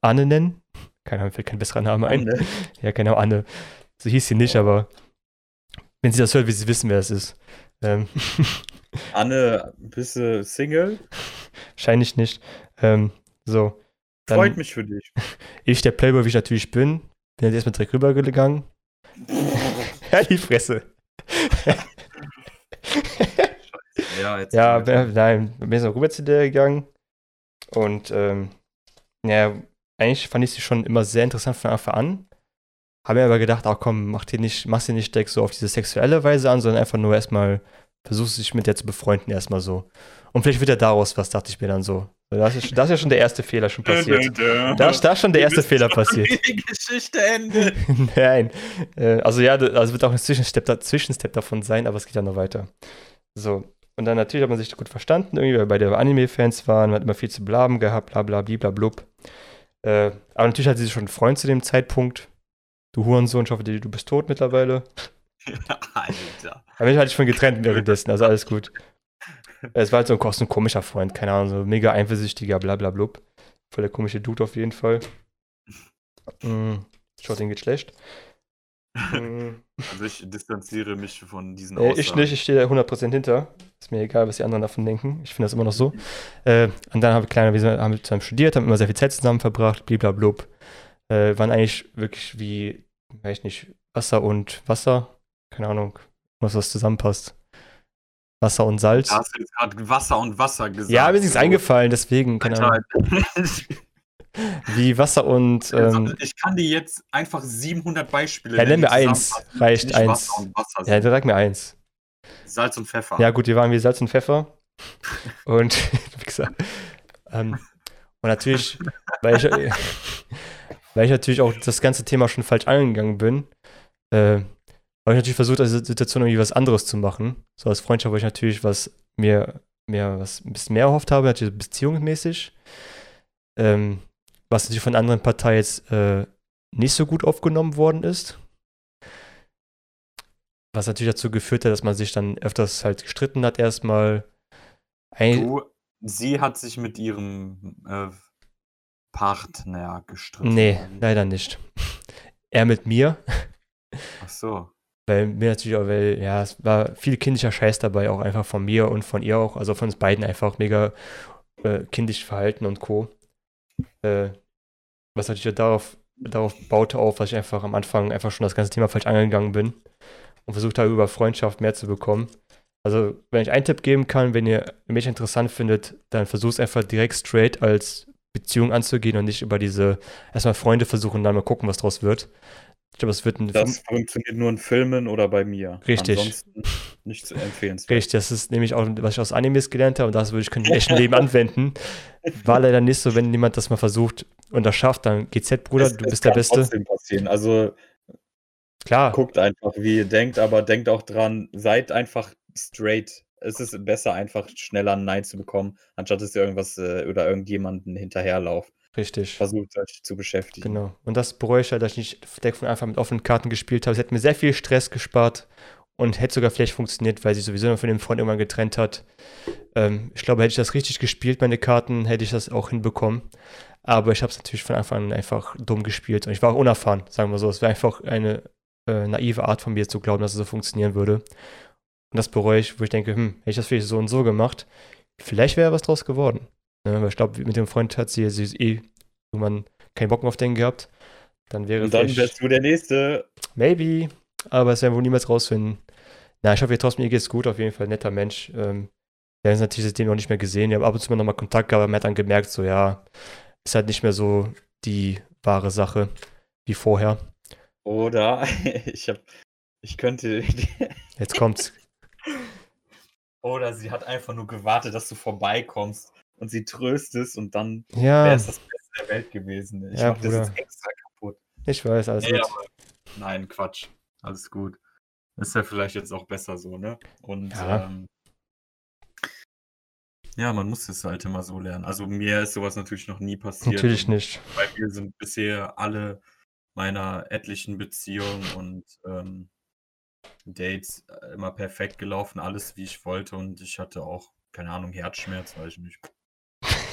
Anne nennen. Keine Ahnung, fällt kein besserer Name ein. Anne. Ja, genau, Anne. So hieß sie nicht, aber wenn sie das hört, wird sie wissen, wer es ist. Ähm, Anne, bist du Single? wahrscheinlich nicht. Ähm, so. Dann, Freut mich für dich. Ich, der Playboy, wie ich natürlich bin, bin jetzt erstmal direkt rübergegangen. ja, die Fresse. ja, jetzt Ja, bin- nein, bin jetzt noch rüber zu der gegangen. Und ähm, ja, eigentlich fand ich sie schon immer sehr interessant von Anfang an. Habe mir aber gedacht, ach komm, mach dir nicht, mach sie nicht direkt so auf diese sexuelle Weise an, sondern einfach nur erstmal versuchst dich mit der zu befreunden, erstmal so. Und vielleicht wird ja daraus was, dachte ich mir dann so. Das ist, das ist ja schon der erste Fehler schon passiert. Da, ist- da ist schon der erste Fehler passiert. Die Geschichte endet. Nein. Äh, also ja, also wird auch ein Zwischenstep, Zwischenstep davon sein, aber es geht ja noch weiter. So. Und dann natürlich hat man sich gut verstanden, irgendwie, weil beide Anime-Fans waren, man hat immer viel zu blaben gehabt, bla bla bla blub. Äh, aber natürlich hatte sie schon einen Freund zu dem Zeitpunkt. Du Hurensohn, ich hoffe, du bist tot mittlerweile. Alter. Aber mich hatte ich schon getrennt währenddessen, also alles gut. Es war halt so ein, so ein komischer Freund, keine Ahnung, so mega eifersüchtiger, bla bla blub. Voll der komische Dude auf jeden Fall. Mm, schaut, den geht schlecht. Mm. Also ich distanziere mich von diesen Äh, ich nicht, ich stehe da 100% hinter. Ist mir egal, was die anderen davon denken. Ich finde das immer noch so. Äh, und dann haben wir kleiner, wir haben zusammen studiert, haben immer sehr viel Zeit zusammen verbracht, bliblablub. Äh, waren eigentlich wirklich wie, weiß ich nicht, Wasser und Wasser. Keine Ahnung, was was zusammenpasst. Wasser und Salz. Da hast du jetzt gerade Wasser und Wasser gesagt. Ja, mir ist nichts So. eingefallen, deswegen, keine Ahnung. Wie Wasser und. Ähm, ich kann dir jetzt einfach 700 Beispiele ja, nenn mir eins. Reicht nicht eins. Wasser und Wasser Ja, dann sag mir eins. Salz und Pfeffer. Ja, gut, wir waren wie Salz und Pfeffer. Und, wie gesagt, ähm, und natürlich, weil ich, weil ich natürlich auch das ganze Thema schon falsch angegangen bin, äh, habe ich natürlich versucht, aus der Situation irgendwie was anderes zu machen. So als Freundschaft, wo ich natürlich was mir, mir was ein bisschen mehr erhofft habe, natürlich beziehungsmäßig. Ähm, was natürlich von der anderen Partei jetzt äh, nicht so gut aufgenommen worden ist. Was natürlich dazu geführt hat, dass man sich dann öfters halt gestritten hat, erstmal. Sie hat sich mit ihrem äh, Partner gestritten. nee, leider nicht. er mit mir, Ach so. weil mir natürlich auch, weil, ja, es war viel kindischer Scheiß dabei, auch einfach von mir und von ihr auch, also von uns beiden einfach mega äh, kindisch Verhalten und Co. Äh, was natürlich darauf, darauf baute auf, dass ich einfach am Anfang einfach schon das ganze Thema falsch angegangen bin und versucht habe, über Freundschaft mehr zu bekommen. Also, wenn ich einen Tipp geben kann, wenn ihr Mädchen interessant findet, dann versucht es einfach direkt straight als Beziehung anzugehen und nicht über diese erstmal Freunde versuchen und dann mal gucken, was draus wird. Ich glaube, es wird ein Das funktioniert nur in Filmen oder bei mir. Richtig. Ansonsten nicht zu empfehlen. Richtig, das ist nämlich auch, was ich aus Animes gelernt habe und das würde ich können im echten Leben anwenden. War leider nicht so, wenn jemand das mal versucht und das schafft, dann GZ, Bruder, du bist der kann Beste. trotzdem passieren. Also Klar, guckt einfach, wie ihr denkt, aber denkt auch dran, seid einfach straight. Es ist besser, einfach schneller ein Nein zu bekommen, anstatt dass ihr irgendwas äh, oder irgendjemanden hinterherlauft. richtig. Versucht euch zu beschäftigen. Genau. Und das bereue ich halt, dass ich nicht direkt von Anfang mit offenen Karten gespielt habe. Es hätte mir sehr viel Stress gespart und hätte sogar vielleicht funktioniert, weil sie sowieso noch von dem Freund irgendwann getrennt hat. Ähm, ich glaube, hätte ich das richtig gespielt, meine Karten, hätte ich das auch hinbekommen. Aber ich habe es natürlich von Anfang an einfach dumm gespielt und ich war auch unerfahren, sagen wir so. Es war einfach eine äh, naive Art von mir zu glauben, dass es so funktionieren würde. Und das bereue ich, wo ich denke, hm, hätte ich das vielleicht so und so gemacht, vielleicht wäre was draus geworden. Ne, weil ich glaube, mit dem Freund hat sie, sie eh irgendwann keinen Bock mehr auf den gehabt. Dann wäre Und dann wärst du der Nächste. maybe, aber es werden wir wohl niemals rausfinden. Na, ich hoffe, ihr trotzdem, ihr geht's gut, auf jeden Fall, netter Mensch. Ähm, wir haben uns natürlich seitdem noch nicht mehr gesehen, wir haben ab und zu mal nochmal Kontakt gehabt, aber man hat dann gemerkt, so, ja, ist halt nicht mehr so die wahre Sache wie vorher. Oder ich hab, ich könnte. Jetzt kommt's. Oder sie hat einfach nur gewartet, dass du vorbeikommst und sie tröstest und dann Ja, wäre es das Beste der Welt gewesen. Ich Ja, mach das jetzt extra kaputt. ich weiß, alles Nee, gut. aber- Nein, Quatsch. Alles gut. Ist ja vielleicht jetzt auch besser so, ne? Und Ja. ähm, ja, man muss es halt immer so lernen. Also mir ist sowas natürlich noch nie passiert. Natürlich nicht. Bei mir sind bisher alle meiner etlichen Beziehungen und ähm, Dates äh, immer perfekt gelaufen, alles wie ich wollte und ich hatte auch, keine Ahnung, Herzschmerz, weiß ich nicht.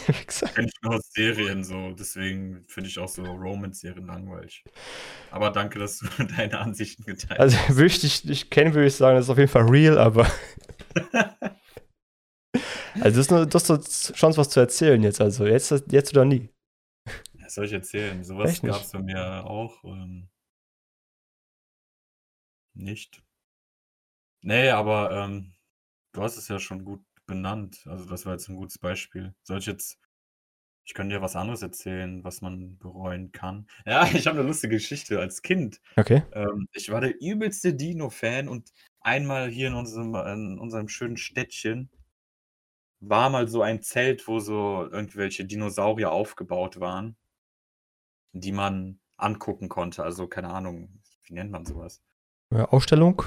Wie gesagt. Kenn ich nur aus Serien so, deswegen finde ich auch so Romance-Serien langweilig. Aber danke, dass du deine Ansichten geteilt Also, würde ich dich nicht kennen, würde ich sagen, das ist auf jeden Fall real, aber Also, das ist nur, du hast doch Chance, was zu erzählen jetzt. Also, jetzt, jetzt oder nie. Was soll ich erzählen? Sowas gab es bei mir auch ähm, nicht. Nee, aber ähm, du hast es ja schon gut benannt. Also, das war jetzt ein gutes Beispiel. Soll ich jetzt. Ich kann dir was anderes erzählen, was man bereuen kann. Ja, ich habe eine lustige Geschichte als Kind. Okay. Ähm, ich war der übelste Dino-Fan und einmal hier in unserem, in unserem schönen Städtchen war mal so ein Zelt, wo so irgendwelche Dinosaurier aufgebaut waren, die man angucken konnte. Also keine Ahnung, wie nennt man sowas? Ja, Ausstellung?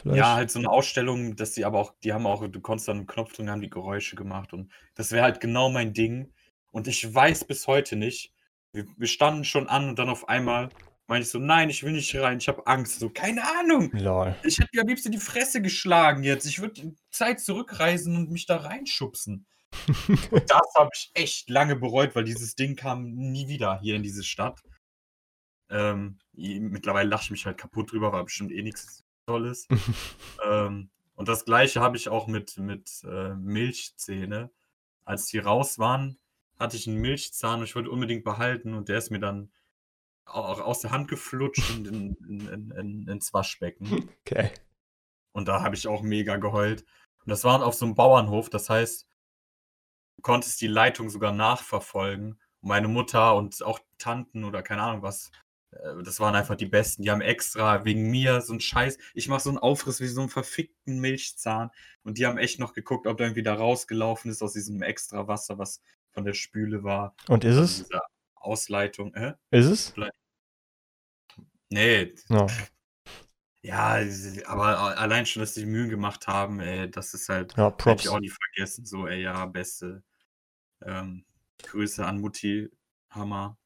Vielleicht? Ja, halt so eine Ausstellung, dass die aber auch, die haben auch, du konntest dann einen Knopf drücken, haben die Geräusche gemacht und das wäre halt genau mein Ding. Und ich weiß bis heute nicht, wir, wir standen schon an und dann auf einmal meinte ich so, nein, ich will nicht rein, ich habe Angst. So, keine Ahnung. Lol. Ich hätte mir am liebsten die Fresse geschlagen jetzt. Ich würde die Zeit zurückreisen und mich da reinschubsen. Und das habe ich echt lange bereut, weil dieses Ding kam nie wieder hier in diese Stadt. Ähm, mittlerweile lache ich mich halt kaputt drüber, war bestimmt eh nichts Tolles. ähm, und das gleiche habe ich auch mit, mit äh, Milchzähne. Als die raus waren, hatte ich einen Milchzahn und ich wollte unbedingt behalten und der ist mir dann auch aus der Hand geflutscht und in, in, in, in, ins Waschbecken. Okay. Und da habe ich auch mega geheult. Und das war auf so einem Bauernhof, das heißt, du konntest die Leitung sogar nachverfolgen. Und meine Mutter und auch Tanten oder keine Ahnung was, das waren einfach die Besten. Die haben extra wegen mir so einen Scheiß. Ich mache so einen Aufriss wie so einen verfickten Milchzahn. Und die haben echt noch geguckt, ob da irgendwie da rausgelaufen ist aus diesem extra Wasser, was von der Spüle war. Und ist es? Ausleitung. Äh? Ist es? Nee, No. Ja, aber allein schon, dass die Mühen gemacht haben, ey, das ist halt, Ja, Props. ich auch nie vergessen. So, ey, ja, beste ähm, Grüße an Mutti, Hammer.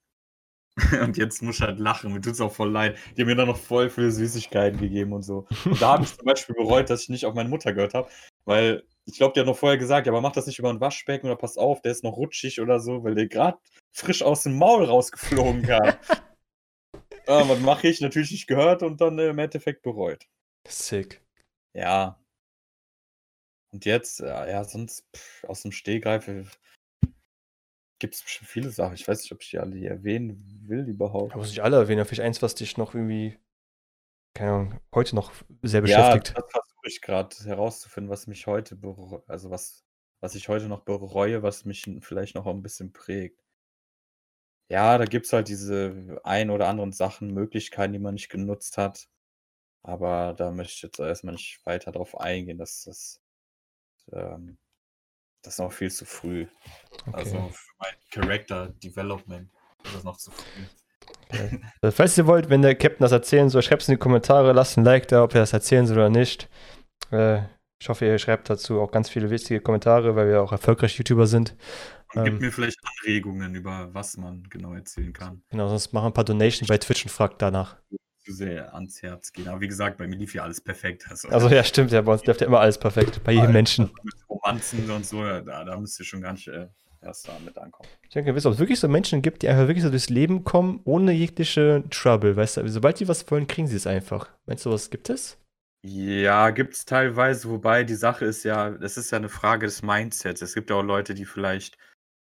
Und jetzt muss ich halt lachen, mir tut's auch voll leid. Die haben mir dann noch voll viele Süßigkeiten gegeben und so. Und da habe ich zum Beispiel bereut, dass ich nicht auf meine Mutter gehört habe, weil ich glaube, die hat noch vorher gesagt, ja, aber mach das nicht über ein Waschbecken oder pass auf, der ist noch rutschig oder so, weil der gerade frisch aus dem Maul rausgeflogen kam. ah, was mache ich? Natürlich nicht gehört und dann äh, im Endeffekt bereut. Sick. Ja. Und jetzt, ja, ja sonst pff, aus dem Stehgreif gibt es bestimmt viele Sachen. Ich weiß nicht, ob ich die alle hier erwähnen will überhaupt. Da muss ich alle erwähnen. Vielleicht eins, was dich noch irgendwie, keine Ahnung, heute noch sehr Ja, beschäftigt. das versuche ich gerade herauszufinden, was mich heute also was, was ich heute noch bereue, was mich vielleicht noch ein bisschen prägt. Ja, da gibt es halt diese ein oder anderen Sachen, Möglichkeiten, die man nicht genutzt hat. Aber da möchte ich jetzt erstmal nicht weiter drauf eingehen. Das, das, ähm, das ist noch viel zu früh. Also Okay. für mein Character Development ist das noch zu früh. Also, falls ihr wollt, wenn der Captain das erzählen soll, schreibt es in die Kommentare, lasst ein Like da, ob er das erzählen soll oder nicht. Äh, ich hoffe, ihr schreibt dazu auch ganz viele wichtige Kommentare, weil wir auch erfolgreich YouTuber sind. Und gibt Ähm, mir vielleicht Anregungen über was man genau erzählen kann. genau, sonst machen ein paar Donations bei Twitch und fragt danach. Zu sehr ans Herz gehen. Aber wie gesagt, bei mir lief ja alles perfekt. Also, Also ja, stimmt, ja, bei uns läuft ja immer alles perfekt, bei jedem Menschen. Mit Romanzen und so, ja, da, da müsst ihr schon gar nicht äh, erst damit ankommen. Ich denke, wisst ob es wirklich so Menschen gibt, die einfach wirklich so durchs Leben kommen, ohne jegliche Trouble, weißt du? Sobald die was wollen, kriegen sie es einfach. Meinst du, was gibt es? Ja, gibt es teilweise, wobei die Sache ist ja, das ist ja eine Frage des Mindsets. Es gibt ja auch Leute, die vielleicht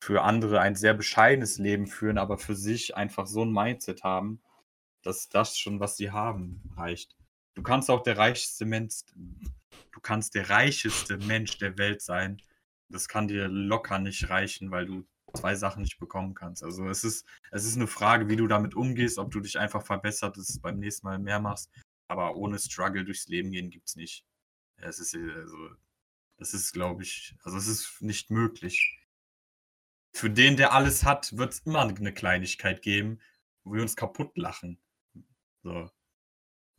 für andere ein sehr bescheidenes Leben führen, aber für sich einfach so ein Mindset haben, dass das schon, was sie haben, reicht. Du kannst auch der reichste Mensch, du kannst der reicheste Mensch der Welt sein. Das kann dir locker nicht reichen, weil du zwei Sachen nicht bekommen kannst. Also es ist, es ist eine Frage, wie du damit umgehst, ob du dich einfach verbessert, dass beim nächsten Mal mehr machst. Aber ohne Struggle durchs Leben gehen gibt's nicht. Es ist also, das ist, glaube ich, also es ist nicht möglich. Für den, der alles hat, wird es immer eine Kleinigkeit geben, wo wir uns kaputt lachen. So.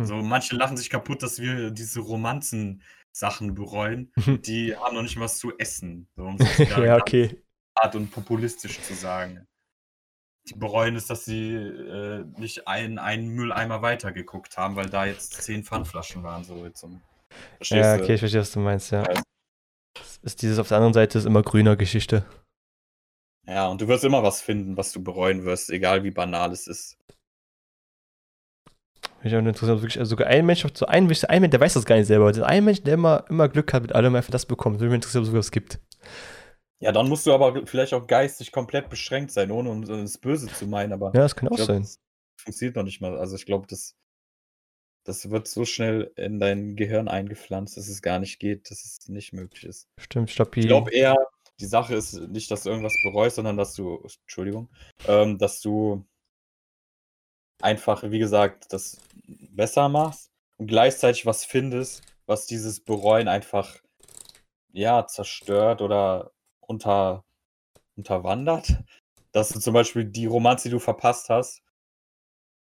Hm. So, manche lachen sich kaputt, dass wir diese Romanzen-Sachen bereuen. Die haben noch nicht mal was zu essen. So, um es ja, okay. hart und populistisch zu sagen. Die bereuen es, dass sie äh, nicht einen, einen Mülleimer weitergeguckt haben, weil da jetzt zehn Pfandflaschen waren. So zum, verstehst Ja, okay, ich verstehe, was du meinst, ja. Es Ist dieses auf der anderen Seite ist immer grüner Geschichte. Ja, und du wirst immer was finden, was du bereuen wirst, egal wie banal es ist. Mich auch interessiert, ob wirklich, also sogar ein Mensch, so ein, ein Mensch, der weiß das gar nicht selber. Der ein Mensch, der immer, immer Glück hat mit allem, einfach das bekommt. Würde mich interessieren, ob es sogar was gibt. Ja, dann musst du aber vielleicht auch geistig komplett beschränkt sein, ohne um das Böse zu meinen, aber Ja, das kann auch glaube, sein. das funktioniert noch nicht mal. Also, ich glaube, das das wird so schnell in dein Gehirn eingepflanzt, dass es gar nicht geht, dass es nicht möglich ist. Stimmt, glaube, Ich glaube eher, die Sache ist nicht, dass du irgendwas bereust, sondern dass du Entschuldigung, ähm, dass du einfach, wie gesagt, das besser machst und gleichzeitig was findest, was dieses Bereuen einfach, ja, zerstört oder unter unterwandert. Dass du zum Beispiel die Romanze, die du verpasst hast,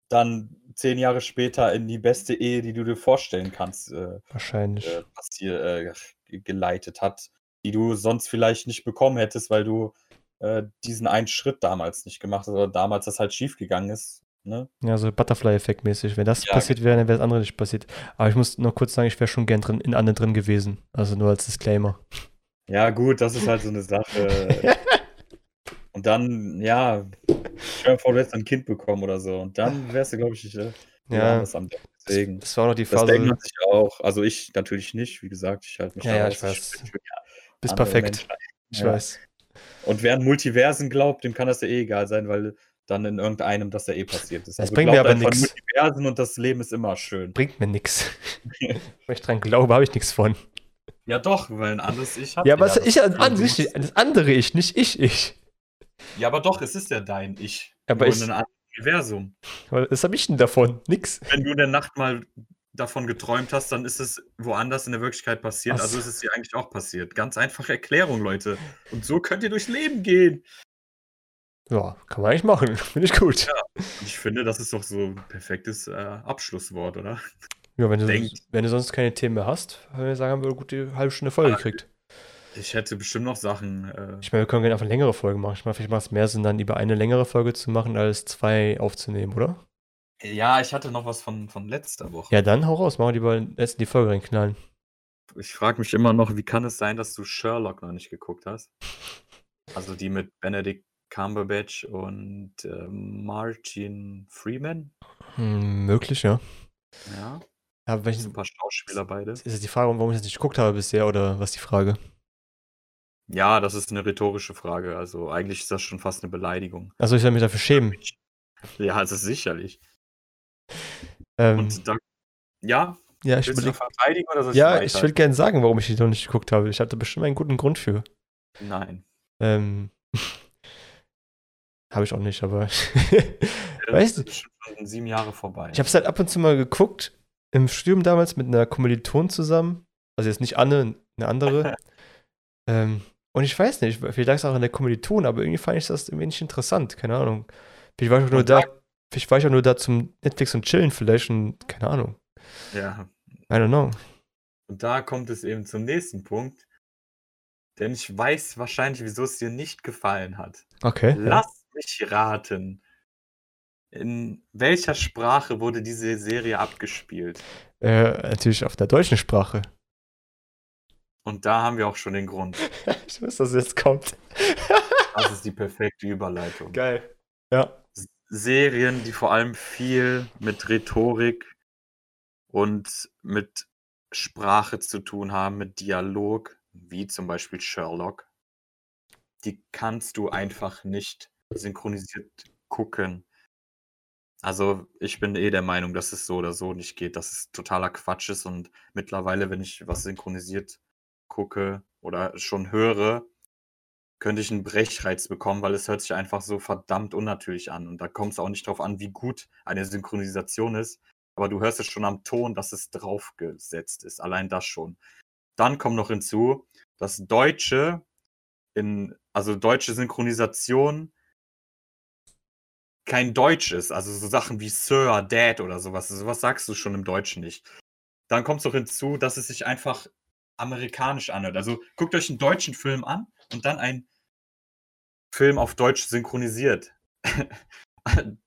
dann 10 Jahre später in die beste Ehe, die du dir vorstellen kannst, äh, wahrscheinlich. äh, passier äh, geleitet hat, die du sonst vielleicht nicht bekommen hättest, weil du, äh, diesen einen Schritt damals nicht gemacht hast oder damals das halt schiefgegangen ist, ne? Ja, so Butterfly-Effekt mäßig. Wenn das Ja, passiert wäre, dann wäre das andere nicht passiert. Aber ich muss noch kurz sagen, ich wäre schon gern drin in Anne drin gewesen. Also nur als Disclaimer. Ja gut, das ist halt so 'ne Sache. Und dann, ja, stell dir vor, du hättest ein Kind bekommen oder so und dann wärst du, glaube ich, äh, wieder Ja. anders am. Deswegen. Das war auch noch die Das Phase denkt man sich auch. Also, ich natürlich nicht, wie gesagt, ich halte mich Ja, da ja, ich weiß. ja Bist perfekt. Menschen. Ich Ja. weiß. Und wer an Multiversen glaubt, dem kann das ja eh egal sein, weil dann in irgendeinem das ja eh passiert ist. Das Also, bringt mir aber nix. Multiversen und das Leben ist immer schön. Bringt mir nix. Wenn ich dran glaube, habe ich nichts von. Ja doch, weil 'n anderes Ich hat Ja, aber ja das das ich musst das andere Ich, nicht ich ich. Ja, aber doch, es ist ja dein Ich, Aber nur ich in 'nem anderen Universum. was habe ich denn davon? Nix. Wenn du in der Nacht mal davon geträumt hast, dann ist es woanders in der Wirklichkeit passiert, Ach also so. ist es dir eigentlich auch passiert. Ganz einfache Erklärung, Leute. Und so könnt ihr durchs Leben gehen. Ja, kann man eigentlich machen. Finde ich gut. Ja, ich finde, das ist doch so 'n perfektes, äh, Abschlusswort, oder? Ja, wenn du Denkt. wenn du sonst keine Themen mehr hast, würde ich sagen, haben wir gut die halbe Stunde voll Ah, gekriegt. ich hätte bestimmt noch Sachen, äh Ich meine, wir können gerne einfach längere Folgen machen. Ich meine, vielleicht macht es mehr Sinn, dann lieber eine längere Folge zu machen, als 2 aufzunehmen, oder? Ja, ich hatte noch was von von letzter Woche. Ja, dann hau raus. Machen wir lieber erst die Folge reinknallen. Ich frage mich immer noch, wie kann es sein, dass du Sherlock noch nicht geguckt hast? Also, die mit Benedict Cumberbatch und, ähm, Martin Freeman? Hm, möglich, ja. Ja. Wenn ich Super Schauspieler beide. Ist das die Frage, warum ich das nicht geguckt habe bisher, oder was ist die Frage? Ja, das ist 'ne rhetorische Frage. Also, eigentlich ist das schon fast 'ne Beleidigung. Also, ich soll mich dafür schämen? Ja, also sicherlich. Ähm, Und da ja? ja, ich überlege verteidigen oder soll ich Ja, ich will gerne sagen, warum ich die noch nicht geguckt habe. Ich hatte bestimmt einen guten Grund für. Nein. Ähm, habe ich auch nicht, aber Ja, weißt das du, ist schon 7 Jahre vorbei. ich habe es halt ab und zu mal geguckt, im Studium damals mit einer Kommilitonin zusammen. Also jetzt nicht Anne, eine andere. ähm, und ich weiß nicht, vielleicht lag es auch an der Kommilitonin, aber irgendwie fand ich das irgendwie nicht interessant, keine Ahnung. Vielleicht war ich auch nur da, vielleicht war ich auch nur da zum Netflix und Chillen vielleicht und keine Ahnung. Ja. I don't know. Und da kommt es eben zum nächsten Punkt. Denn ich weiß wahrscheinlich, wieso es dir nicht gefallen hat. Okay. Lass mich raten. In welcher Sprache wurde diese Serie abgespielt? Äh, natürlich auf der deutschen Sprache. Und da haben wir auch schon den Grund. ich weiß, dass es jetzt kommt. Das ist die perfekte Überleitung. Geil. Ja. Serien, die vor allem viel mit Rhetorik und mit Sprache zu tun haben, mit Dialog, wie zum Beispiel Sherlock, die kannst du einfach nicht synchronisiert gucken. Also, ich bin eh der Meinung, dass es so oder so nicht geht, dass es totaler Quatsch ist und mittlerweile, wenn ich was synchronisiert gucke oder schon höre, könnte ich 'n Brechreiz bekommen, weil es hört sich einfach so verdammt unnatürlich an. Und da kommt's auch nicht drauf an, wie gut eine Synchronisation ist, aber du hörst es schon am Ton, dass es draufgesetzt ist, allein das schon. Dann kommt noch hinzu, dass Deutsche in also deutsche Synchronisation kein Deutsch ist, also so Sachen wie Sir, Dad oder so was. So was sagst du schon im Deutschen nicht. Dann kommt's noch hinzu, dass es sich einfach amerikanisch anhört. Also, guckt euch 'n deutschen Film an und dann einen Film auf Deutsch synchronisiert.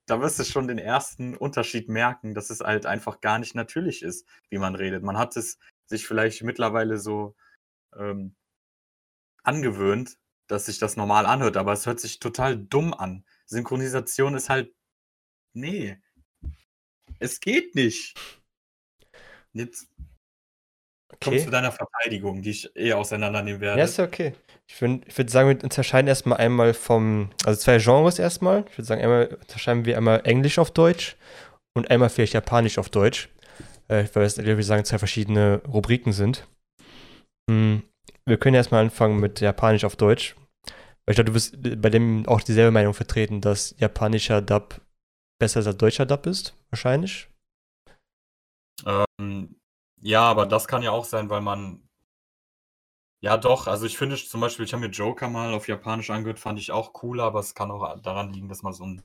Da wirst du schon den ersten Unterschied merken, dass es halt einfach gar nicht natürlich ist, wie man redet. Man hat es sich vielleicht mittlerweile so, ähm, angewöhnt, dass sich das normal anhört, aber es hört sich total dumm an. Synchronisation ist halt ne. Es geht nicht. Jetzt Komm zu Okay. deiner Verteidigung, die ich eh auseinandernehmen Ja, werde. ist ja okay. Ich würde würd sagen, wir unterscheiden erstmal einmal vom, also zwei Genres erstmal. Ich würde sagen, einmal unterscheiden wir einmal Englisch auf Deutsch und einmal vielleicht Japanisch auf Deutsch. Äh, weil es, glaube ich, sagen, zwei verschiedene Rubriken sind. Hm, wir können erstmal anfangen mit Japanisch auf Deutsch. Weil ich glaube, du wirst bei dem auch dieselbe Meinung vertreten, dass japanischer Dub besser als deutscher Dub ist, wahrscheinlich. Ähm, ja, aber das kann ja auch sein, weil man. Ja, doch. Also ich finde zum Beispiel, ich habe mir Joker mal auf Japanisch angehört, fand ich auch cooler, aber es kann auch daran liegen, dass man so, ein,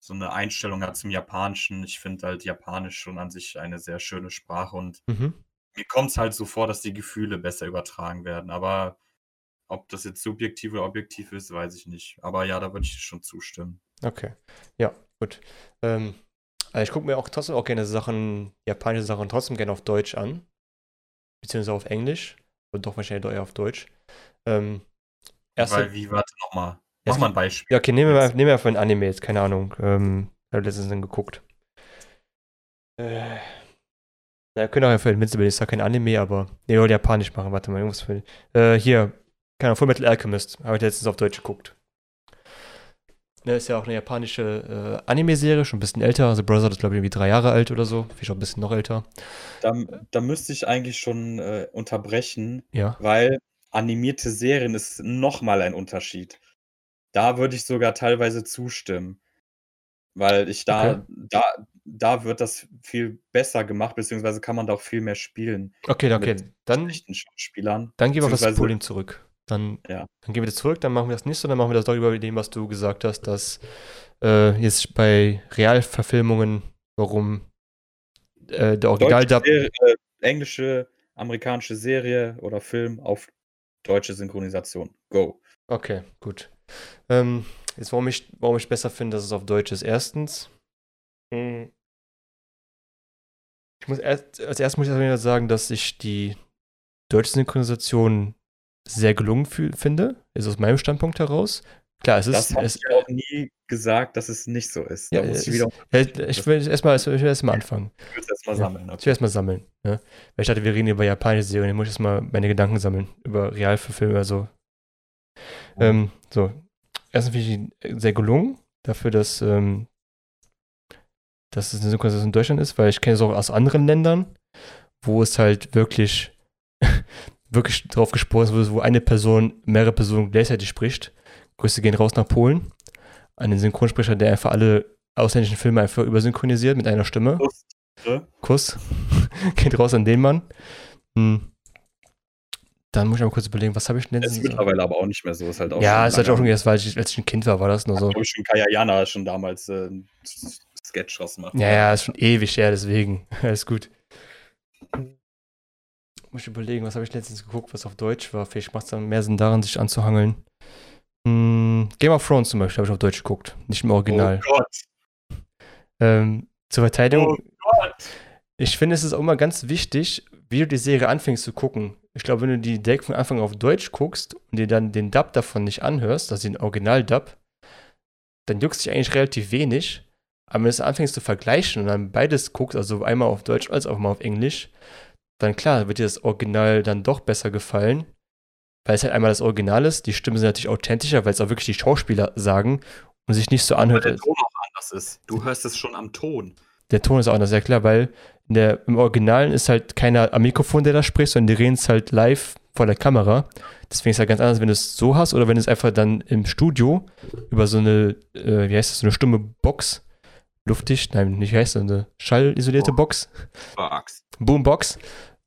so eine Einstellung hat zum Japanischen. Ich finde halt Japanisch schon an sich eine sehr schöne Sprache und Mhm. mir kommt es halt so vor, dass die Gefühle besser übertragen werden. Aber ob das jetzt subjektiv oder objektiv ist, weiß ich nicht. Aber ja, da würde ich schon zustimmen. Okay. Ja, gut. Ähm, also ich gucke mir auch trotzdem auch gerne Sachen, japanische Sachen trotzdem gerne auf Deutsch an. Beziehungsweise auf Englisch. Und doch wahrscheinlich eher auf Deutsch. Ähm, erste, Weil, wie, warte nochmal. Mach mal ein Beispiel. ja, okay, nehmen wir nehmen wir mal von Anime jetzt, keine Ahnung. Ähm, ich habe letztens dann geguckt. Äh, na, wir können auch ja für Invincible, ist ja kein Anime, aber. Nee, wir wollen Japanisch machen, warte mal, irgendwas für. Äh, hier, keine Full Metal Alchemist, habe ich letztens auf Deutsch geguckt. Ne, ist ja auch eine japanische äh, Anime-Serie, schon ein bisschen älter. Also Brother ist, glaube ich, irgendwie drei Jahre alt oder so. Vielleicht auch ein bisschen noch älter. Da, da müsste ich eigentlich schon äh, unterbrechen, Ja. weil animierte Serien ist nochmal ein Unterschied. Da würde ich sogar teilweise zustimmen. Weil ich da, Okay. da, da wird das viel besser gemacht, beziehungsweise kann man da auch viel mehr spielen. Okay, okay. Dann, Schauspielern. dann gehen wir auf das Pooling zurück. Dann, Ja. dann gehen wir zurück, dann machen wir das nicht so, dann machen wir das doch über dem, was du gesagt hast, dass äh, jetzt bei Realverfilmungen, warum äh, der Originaldub. Deutsche Serie, äh, englische, amerikanische Serie oder Film auf deutsche Synchronisation. Go. Okay, gut. Ähm, jetzt, warum ich, warum ich besser finde, dass es auf Deutsch ist. Erstens, mh, ich muss erst, als erstes muss ich sagen, dass ich die deutsche Synchronisation sehr gelungen finde. Ist aus meinem Standpunkt heraus. Klar, es Das ist. habe Es, ich auch nie gesagt, dass es nicht so ist. ja, Da muss es ich wieder ist, ja, ich will erstmal ich will erst mal anfangen. erstmal Ja. sammeln. Ich will erstmal sammeln. Ne? Weil ich dachte, wir reden über japanische Serien. Ich muss erstmal meine Gedanken sammeln über Realverfilme. Also, ähm, so. Erstens finde ich ihn sehr gelungen dafür, dass, ähm, dass es eine Synchronisation in Deutschland ist, weil ich kenne es auch aus anderen Ländern, wo es halt wirklich, wirklich drauf gesprochen ist, wo eine Person mehrere Personen gleichzeitig spricht. Grüße gehen raus nach Polen. An den Synchronsprecher, der einfach alle ausländischen Filme einfach übersynchronisiert mit einer Stimme. Ne? Kuss. Geht raus an den Mann. Hm. Dann muss ich mal kurz überlegen, was habe ich denn Das ist mittlerweile aber auch nicht mehr so. Ist halt auch Ja, ist halt auch schon erst, weil ich, als ich ein Kind war, war das nur so. Ich schon Kaya Jana schon damals äh, einen Sketch draus gemacht. Ja, ja, ist schon ewig her, deswegen. Alles gut. Muss ich überlegen, was habe ich letztens geguckt, was auf Deutsch war. Vielleicht macht es dann mehr Sinn daran, sich anzuhangeln. Hm, Game of Thrones zum Beispiel habe ich auf Deutsch geguckt, nicht im Original. Oh Gott. Ähm, zur Verteidigung, Oh Gott. Ich finde, es ist auch immer ganz wichtig, wie du die Serie anfängst zu gucken. Ich glaube, wenn du die direkt von Anfang auf Deutsch guckst und dir dann den Dub davon nicht anhörst, also den Original-Dub, dann juckst dich eigentlich relativ wenig. Aber wenn du anfängst zu vergleichen und dann beides guckst, also einmal auf Deutsch als auch mal auf Englisch, dann klar, wird dir das Original dann doch besser gefallen. Weil es halt einmal das Original ist, die Stimmen sind natürlich authentischer, weil es auch wirklich die Schauspieler sagen und sich nicht so Weil anhört. der als- Ton auch anders ist. Du hörst es schon am Ton. der Ton ist auch anders, ja klar, weil der, im Originalen ist halt keiner am Mikrofon, der da spricht, sondern die reden es halt live vor der Kamera. Deswegen ist es halt ganz anders, wenn du es so hast oder wenn du es einfach dann im Studio über so eine, äh, wie heißt das, so eine stumme Box, luftdicht, nein, nicht heißt das, eine schallisolierte Oh. Box, Bugs. Boombox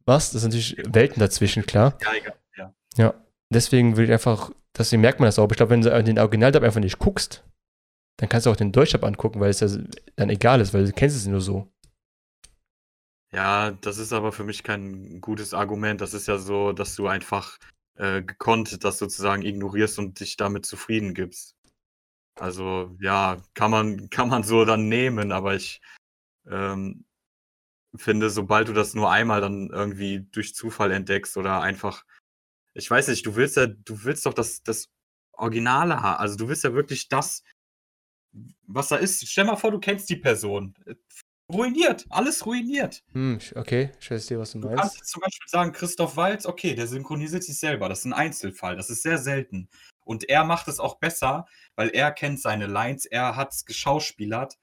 machst, das sind natürlich Welten dazwischen, klar. Ja, egal. Ja. Ja, deswegen will ich einfach, deswegen merkt man das auch. Aber ich glaube, wenn du den Originaldub einfach nicht guckst, dann kannst du auch den Deutschdub angucken, weil es ja dann egal ist, weil du kennst es nur so. ja, das ist aber für mich kein gutes Argument. Das ist ja so, dass du einfach äh, gekonnt das sozusagen ignorierst und dich damit zufrieden gibst. Also ja, kann man, kann man so dann nehmen, aber ich ähm, finde, sobald du das nur einmal dann irgendwie durch Zufall entdeckst oder einfach, ich weiß nicht, du willst ja, du willst doch das, das Originale haben. Also du willst ja wirklich das, was da ist. Stell mal vor, du kennst die Person. ruiniert, alles ruiniert. Hm, okay, ich weiß dir, was du Du meinst. kannst jetzt zum Beispiel sagen, Christoph Waltz, okay, der synchronisiert sich selber. Das ist ein Einzelfall, das ist sehr selten. Und er macht es auch besser, weil er kennt seine Lines, er hat es geschauspielert.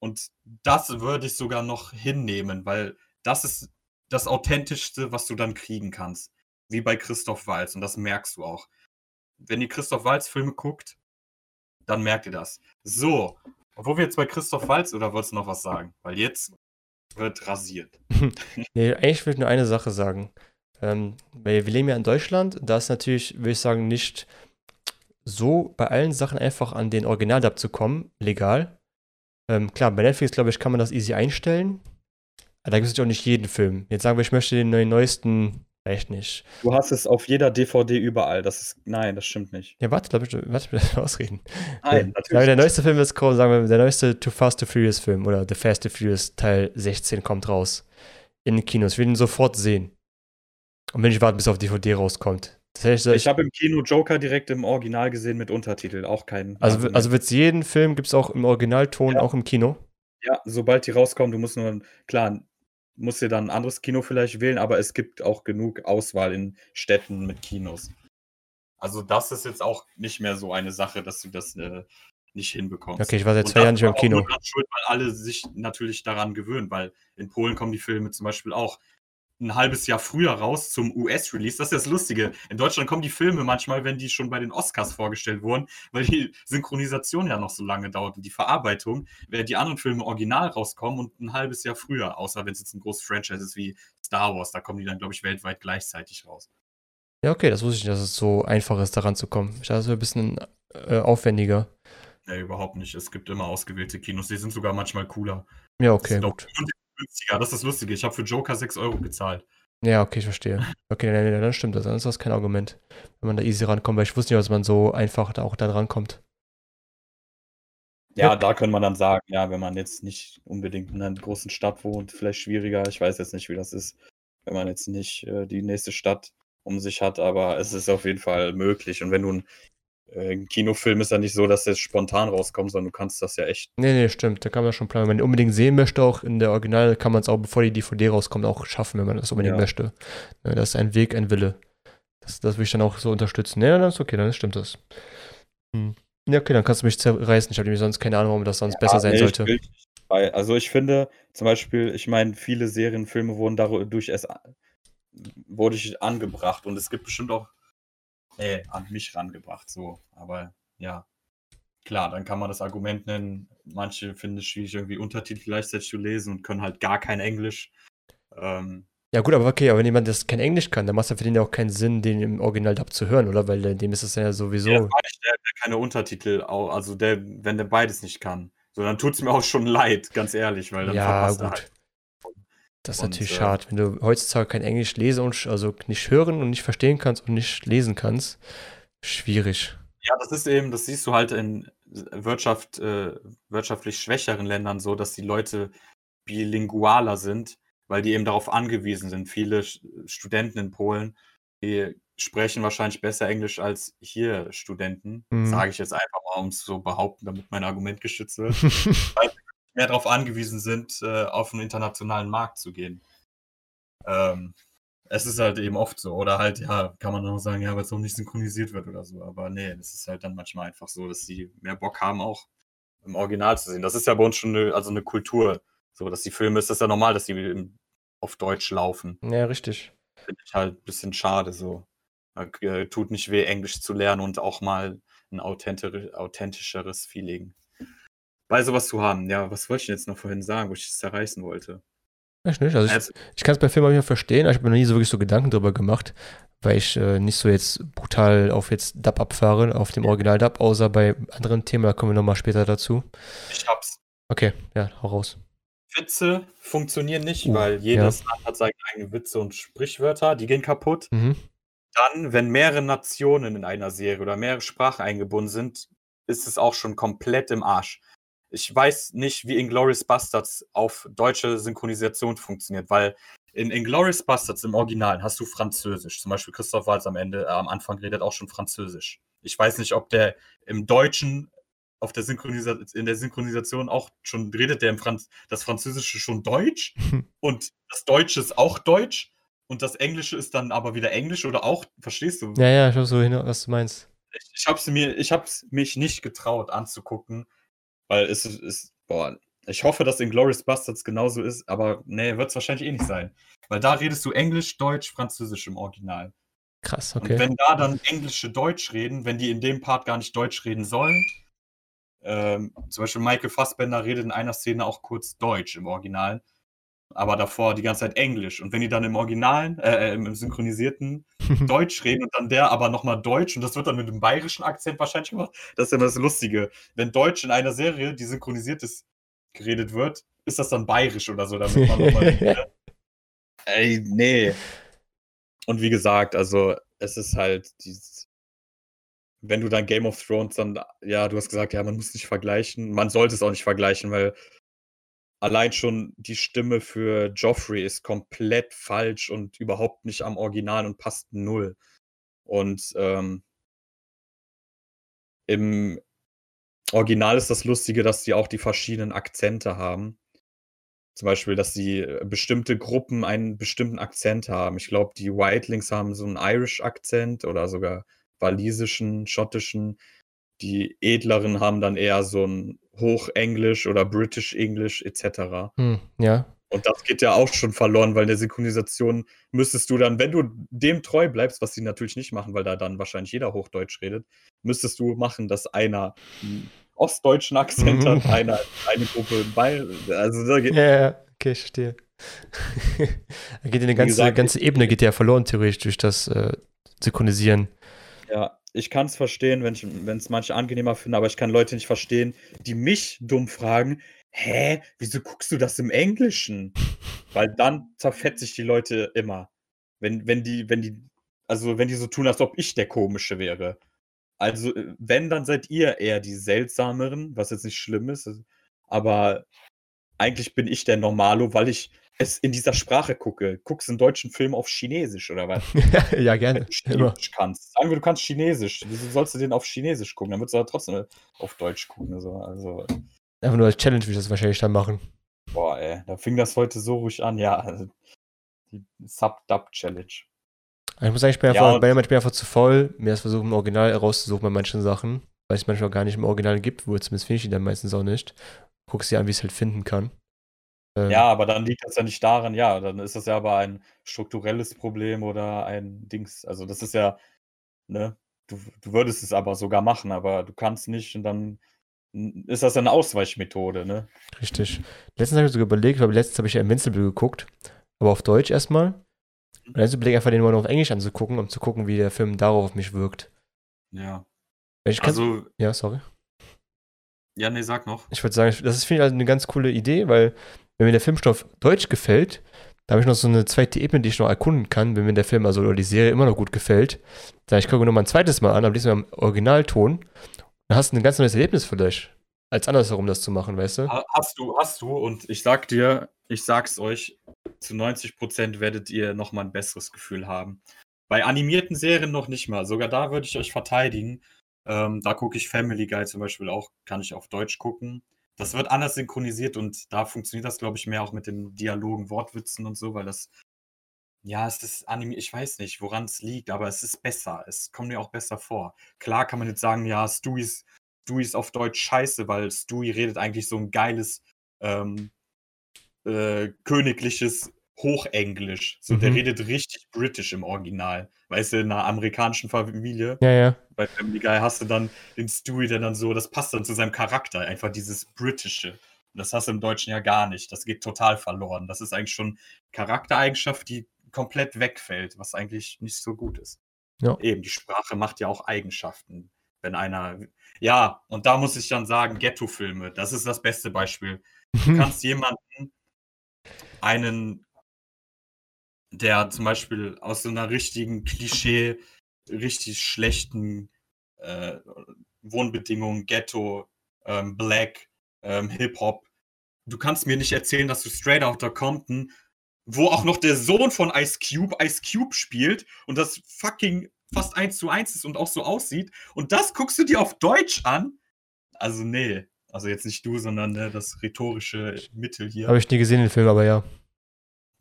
Und das würde ich sogar noch hinnehmen, weil das ist das Authentischste, was du dann kriegen kannst. Wie bei Christoph Waltz. Und das merkst du auch. Wenn ihr Christoph Waltz-Filme guckt, dann merkt ihr das. So, obwohl wir jetzt bei Christoph Waltz, oder wolltest du noch was sagen? Weil jetzt wird rasiert. Nee, eigentlich will ich nur eine Sache sagen. Ähm, weil wir leben ja in Deutschland, da ist natürlich, würde ich sagen, nicht so bei allen Sachen einfach an den Originaldub zu kommen, legal. Ähm, klar, bei Netflix, glaube ich, kann man das easy einstellen. Aber da gibt es natürlich auch nicht jeden Film. Jetzt sagen wir, ich möchte den neuen, neuesten, vielleicht nicht. Du hast es auf jeder DVD überall. Das ist. Nein, das stimmt nicht. Ja, warte, lass mich, warte, ich ausreden. Nein, Sagen wir, der neueste Film ist kommen, sagen wir, der neueste Too Fast, Too Furious Film oder The Fast, Too Furious Teil 16 kommt raus. In den Kinos. Ich will ihn sofort sehen. Und wenn ich warte, bis er auf DVD rauskommt. Heißt, Ich habe im Kino Joker direkt im Original gesehen mit Untertitel. Auch kein. also, also wird es jeden Film, gibt es auch im Originalton, Ja. auch im Kino. ja, sobald die rauskommen, du musst nur. Klar, musst dir dann ein anderes Kino vielleicht wählen, aber es gibt auch genug Auswahl in Städten mit Kinos. Also, das ist jetzt auch nicht mehr so eine Sache, dass du das äh, nicht hinbekommst. Okay, ich war seit zwei Jahren nicht mehr im Kino. Schuld, weil alle sich natürlich daran gewöhnen, weil in Polen kommen die Filme zum Beispiel auch ein halbes Jahr früher raus zum US-Release. Das ist das Lustige. In Deutschland kommen die Filme manchmal, wenn die schon bei den Oscars vorgestellt wurden, weil die Synchronisation ja noch so lange dauert und die Verarbeitung, während die anderen Filme original rauskommen und ein halbes Jahr früher, außer wenn es jetzt ein großes Franchise ist wie Star Wars, da kommen die dann, glaube ich, weltweit gleichzeitig raus. Ja, okay, das wusste ich nicht, dass es so einfach ist, daran zu kommen. Ich dachte, es wäre ein bisschen äh, aufwendiger. Nee, überhaupt nicht. Es gibt immer ausgewählte Kinos, die sind sogar manchmal cooler. Ja, okay, gut. Günstiger. Das ist das Lustige. Ich habe für Joker 6 Euro gezahlt. Ja, okay, ich verstehe. Okay, dann, dann, dann stimmt das. Dann ist das kein Argument, wenn man da easy rankommt, weil ich wusste nicht, dass man so einfach da auch da rankommt. Ja, Ja. da könnte man dann sagen, ja, wenn man jetzt nicht unbedingt in einer großen Stadt wohnt, vielleicht schwieriger. Ich weiß jetzt nicht, wie das ist, wenn man jetzt nicht äh, die nächste Stadt um sich hat, aber es ist auf jeden Fall möglich. Und wenn du ein, äh, ein Kinofilm ist ja nicht so, dass der spontan rauskommt, sondern du kannst das ja echt. Nee, nee, stimmt. Da kann man schon planen. Wenn man unbedingt sehen möchte, auch in der Original, kann man es auch, bevor die DVD rauskommt, auch schaffen, wenn man das unbedingt Ja. möchte. Ja, das ist ein Weg, ein Wille. Das, das will ich dann auch so unterstützen. Ja, dann ist okay, dann stimmt das. Hm. Ja, okay, dann kannst du mich zerreißen. Ich habe nämlich sonst keine Ahnung, warum das sonst besser Ah, sein nee, ich sollte. will bei- Also ich finde zum Beispiel, ich meine, viele Serien, Filme wurden dadurch erst wurde ich angebracht und es gibt bestimmt auch nee, an mich rangebracht, so. Aber ja, klar, dann kann man das Argument nennen, manche finden es schwierig, irgendwie Untertitel gleichzeitig zu lesen und können halt gar kein Englisch. Ähm, Ja, gut, aber okay, aber wenn jemand das kein Englisch kann, dann macht es ja für den ja auch keinen Sinn, den im Original dub zu hören, oder? Weil äh, dem ist es ja sowieso. Ja, das ich, der, der keine Untertitel, also der, wenn der beides nicht kann. So, dann tut es mir auch schon leid, ganz ehrlich, weil dann Ja, verpasst er gut. halt. Das ist Und, natürlich äh, schade, wenn du heutzutage kein Englisch lesen und also nicht hören und nicht verstehen kannst und nicht lesen kannst. Schwierig. Ja, das ist eben, das siehst du halt in Wirtschaft, äh, wirtschaftlich schwächeren Ländern so, dass die Leute bilingualer sind, weil die eben darauf angewiesen sind. Viele Sch- Studenten in Polen, die sprechen wahrscheinlich besser Englisch als hier Studenten. Mhm. Sage ich jetzt einfach mal, um es so behaupten, damit mein Argument gestützt wird. mehr darauf angewiesen sind, äh, auf einen internationalen Markt zu gehen. Ähm, es ist halt eben oft so. Oder halt, ja, kann man auch sagen, ja, weil es auch nicht synchronisiert wird oder so. Aber nee, es ist halt dann manchmal einfach so, dass sie mehr Bock haben, auch im Original zu sehen. Das ist ja bei uns schon eine, also eine Kultur. So, dass die Filme, ist das ja normal, dass die im, auf Deutsch laufen. ja, richtig. Finde ich halt ein bisschen schade so. Äh, tut nicht weh, Englisch zu lernen und auch mal ein authentischeres, authentischeres Feeling bei sowas zu haben. Ja, was wollte ich denn jetzt noch vorhin sagen, wo ich es zerreißen wollte? Ich nicht. Also ich, Also, ich kann es bei Filmen nicht verstehen, aber ich habe mir noch nie so wirklich so Gedanken drüber gemacht, weil ich äh, nicht so jetzt brutal auf jetzt Dub abfahre, auf dem Original Dub, außer bei anderen Themen, da kommen wir nochmal später dazu. ich hab's. Okay, ja, hau raus. Witze funktionieren nicht, Uh, weil jedes Land hat seine eigenen Witze und Sprichwörter, die gehen kaputt. Mhm. Dann, wenn mehrere Nationen in einer Serie oder mehrere Sprachen eingebunden sind, ist es auch schon komplett im Arsch. Ich weiß nicht, wie Inglourious Bastards auf deutsche Synchronisation funktioniert, weil in Inglourious Bastards im Original hast du Französisch. Zum Beispiel Christoph Waltz am Ende, äh, am Anfang redet auch schon Französisch. Ich weiß nicht, ob der im Deutschen auf der Synchronisation, in der Synchronisation auch schon redet der im Franz das Französische schon Deutsch und das Deutsche ist auch Deutsch und das Englische ist dann aber wieder Englisch oder auch, verstehst du? Ja, ja, ich weiß so hin, was du meinst. Ich, ich hab's mir, ich hab's mich nicht getraut anzugucken, weil es ist, boah, ich hoffe, dass in Glorious Bastards genauso ist, aber nee, wird es wahrscheinlich eh nicht sein. Weil da redest du Englisch, Deutsch, Französisch im Original. Krass, okay. Und wenn da dann Englische Deutsch reden, wenn die in dem Part gar nicht Deutsch reden sollen, ähm, zum Beispiel Michael Fassbender redet in einer Szene auch kurz Deutsch im Original, aber davor die ganze Zeit Englisch. Und wenn die dann im Originalen, äh, im, im synchronisierten Deutsch reden und dann der aber nochmal Deutsch und das wird dann mit einem bayerischen Akzent wahrscheinlich gemacht, das ist ja das Lustige. Wenn Deutsch in einer Serie, die synchronisiert ist, geredet wird, ist das dann bayerisch oder so, damit man nochmal. Ey, nee. Und wie gesagt, also es ist halt dieses. Wenn du dann Game of Thrones dann, ja, du hast gesagt, ja, man muss nicht vergleichen. Man sollte es auch nicht vergleichen, weil allein schon die Stimme für Joffrey ist komplett falsch und überhaupt nicht am Original und passt null. Und ähm, im Original ist das Lustige, dass sie auch die verschiedenen Akzente haben. Zum Beispiel, dass die äh, bestimmte Gruppen einen bestimmten Akzent haben. Ich glaube, die Whitelings haben so einen Irish-Akzent oder sogar walisischen, schottischen. Die Edleren haben dann eher so ein Hochenglisch oder British English etc. Hm, ja. Und das geht ja auch schon verloren, weil in der Synchronisation müsstest du dann, wenn du dem treu bleibst, was sie natürlich nicht machen, weil da dann wahrscheinlich jeder Hochdeutsch redet, müsstest du machen, dass einer einen ostdeutschen Akzent hat, mhm. einer eine Gruppe bei. Also da geht ja, ja, okay, ich verstehe. da geht eine ganze, gesagt, ganze Ebene geht ja verloren, theoretisch, durch das äh, Synchronisieren. Ja, ich kann es verstehen, wenn es manche angenehmer finden, aber ich kann Leute nicht verstehen, die mich dumm fragen, hä, wieso guckst du das im Englischen? Weil dann zerfetze ich die Leute immer. Wenn, wenn die, wenn die, also wenn die so tun, als ob ich der Komische wäre. Also, äh, wenn, dann seid ihr eher die seltsameren, was jetzt nicht schlimm ist. Aber eigentlich bin ich der Normalo, weil ich es in dieser Sprache gucke. Guckst du einen deutschen Film auf Chinesisch oder was? ja, gerne. Wenn du Chinesisch kannst. Sagen wir, du kannst Chinesisch. Wieso sollst du den auf Chinesisch gucken? Dann würdest du aber trotzdem auf Deutsch gucken. Also, also Einfach nur als Challenge wie ich das wahrscheinlich dann machen. Boah, ey, da fing das heute so ruhig an. Ja, also die Sub-Dub-Challenge. Ich muss sagen, ich bin, ja, einfach, ich bin einfach zu voll, mir das versuchen, im Original rauszusuchen bei manchen Sachen, weil es manchmal gar nicht im Original gibt, wo zumindest finde ich die dann meistens auch nicht. Guck sie an, wie ich es halt finden kann. Ähm, ja, aber dann liegt das ja nicht daran, ja, dann ist das ja aber ein strukturelles Problem oder ein Dings. Also das ist ja, ne, du, du würdest es aber sogar machen, aber du kannst nicht und dann ist das eine Ausweichmethode, ne? Richtig. Letztens habe ich sogar überlegt, weil letztens habe ich ja Invincible geguckt, aber auf Deutsch erstmal. Und dann überlegt einfach den mal noch auf Englisch anzugucken, um zu gucken, wie der Film darauf auf mich wirkt. Ja. Ich also. Ja, sorry. Ja, nee, sag noch. Ich würde sagen, das ist, finde ich, also eine ganz coole Idee, weil, wenn mir der Film schon auf Deutsch gefällt, da habe ich noch so eine zweite Ebene, die ich noch erkunden kann, wenn mir der Film, also oder die Serie immer noch gut gefällt. Dann ich gucke noch mal ein zweites Mal an, aber diesmal im Originalton dann hast du ein ganz neues Erlebnis vielleicht, als andersherum das zu machen, weißt du? Hast du, hast du. Und ich sag dir, ich sag's euch, zu 90 Prozent werdet ihr nochmal ein besseres Gefühl haben. Bei animierten Serien noch nicht mal. Sogar da würde ich euch verteidigen. Ähm, da gucke ich Family Guy zum Beispiel auch, kann ich auf Deutsch gucken. Das wird anders synchronisiert und da funktioniert das, glaube ich, mehr auch mit den Dialogen, Wortwitzen und so, weil das, ja, es ist animiert, ich weiß nicht, woran es liegt, aber es ist besser. Es kommt mir auch besser vor. Klar kann man jetzt sagen, ja, Stewie ist, Stewie ist auf Deutsch scheiße, weil Stewie redet eigentlich so ein geiles, ähm, äh, königliches Hochenglisch. So, mhm. der redet richtig britisch im Original. Weißt du, in einer amerikanischen Familie. Ja, ja. Bei Family Guy hast du dann den Stewie, der dann so, das passt dann zu seinem Charakter, einfach dieses britische. Und das hast du im Deutschen ja gar nicht. Das geht total verloren. Das ist eigentlich schon Charaktereigenschaft, die komplett wegfällt, was eigentlich nicht so gut ist. Ja. Eben, die Sprache macht ja auch Eigenschaften. Wenn einer, ja, und da muss ich dann sagen, Ghetto-Filme, das ist das beste Beispiel. Du kannst jemanden, einen, der zum Beispiel aus so einer richtigen Klischee, richtig schlechten äh, Wohnbedingungen, Ghetto, ähm, Black, ähm, Hip-Hop, du kannst mir nicht erzählen, dass du Straight Outta Compton wo auch noch der Sohn von Ice Cube Ice Cube spielt und das fucking fast eins zu eins ist und auch so aussieht. Und das guckst du dir auf Deutsch an. Also, nee. Also jetzt nicht du, sondern ne, das rhetorische Mittel hier. Habe ich nie gesehen, den Film, aber ja.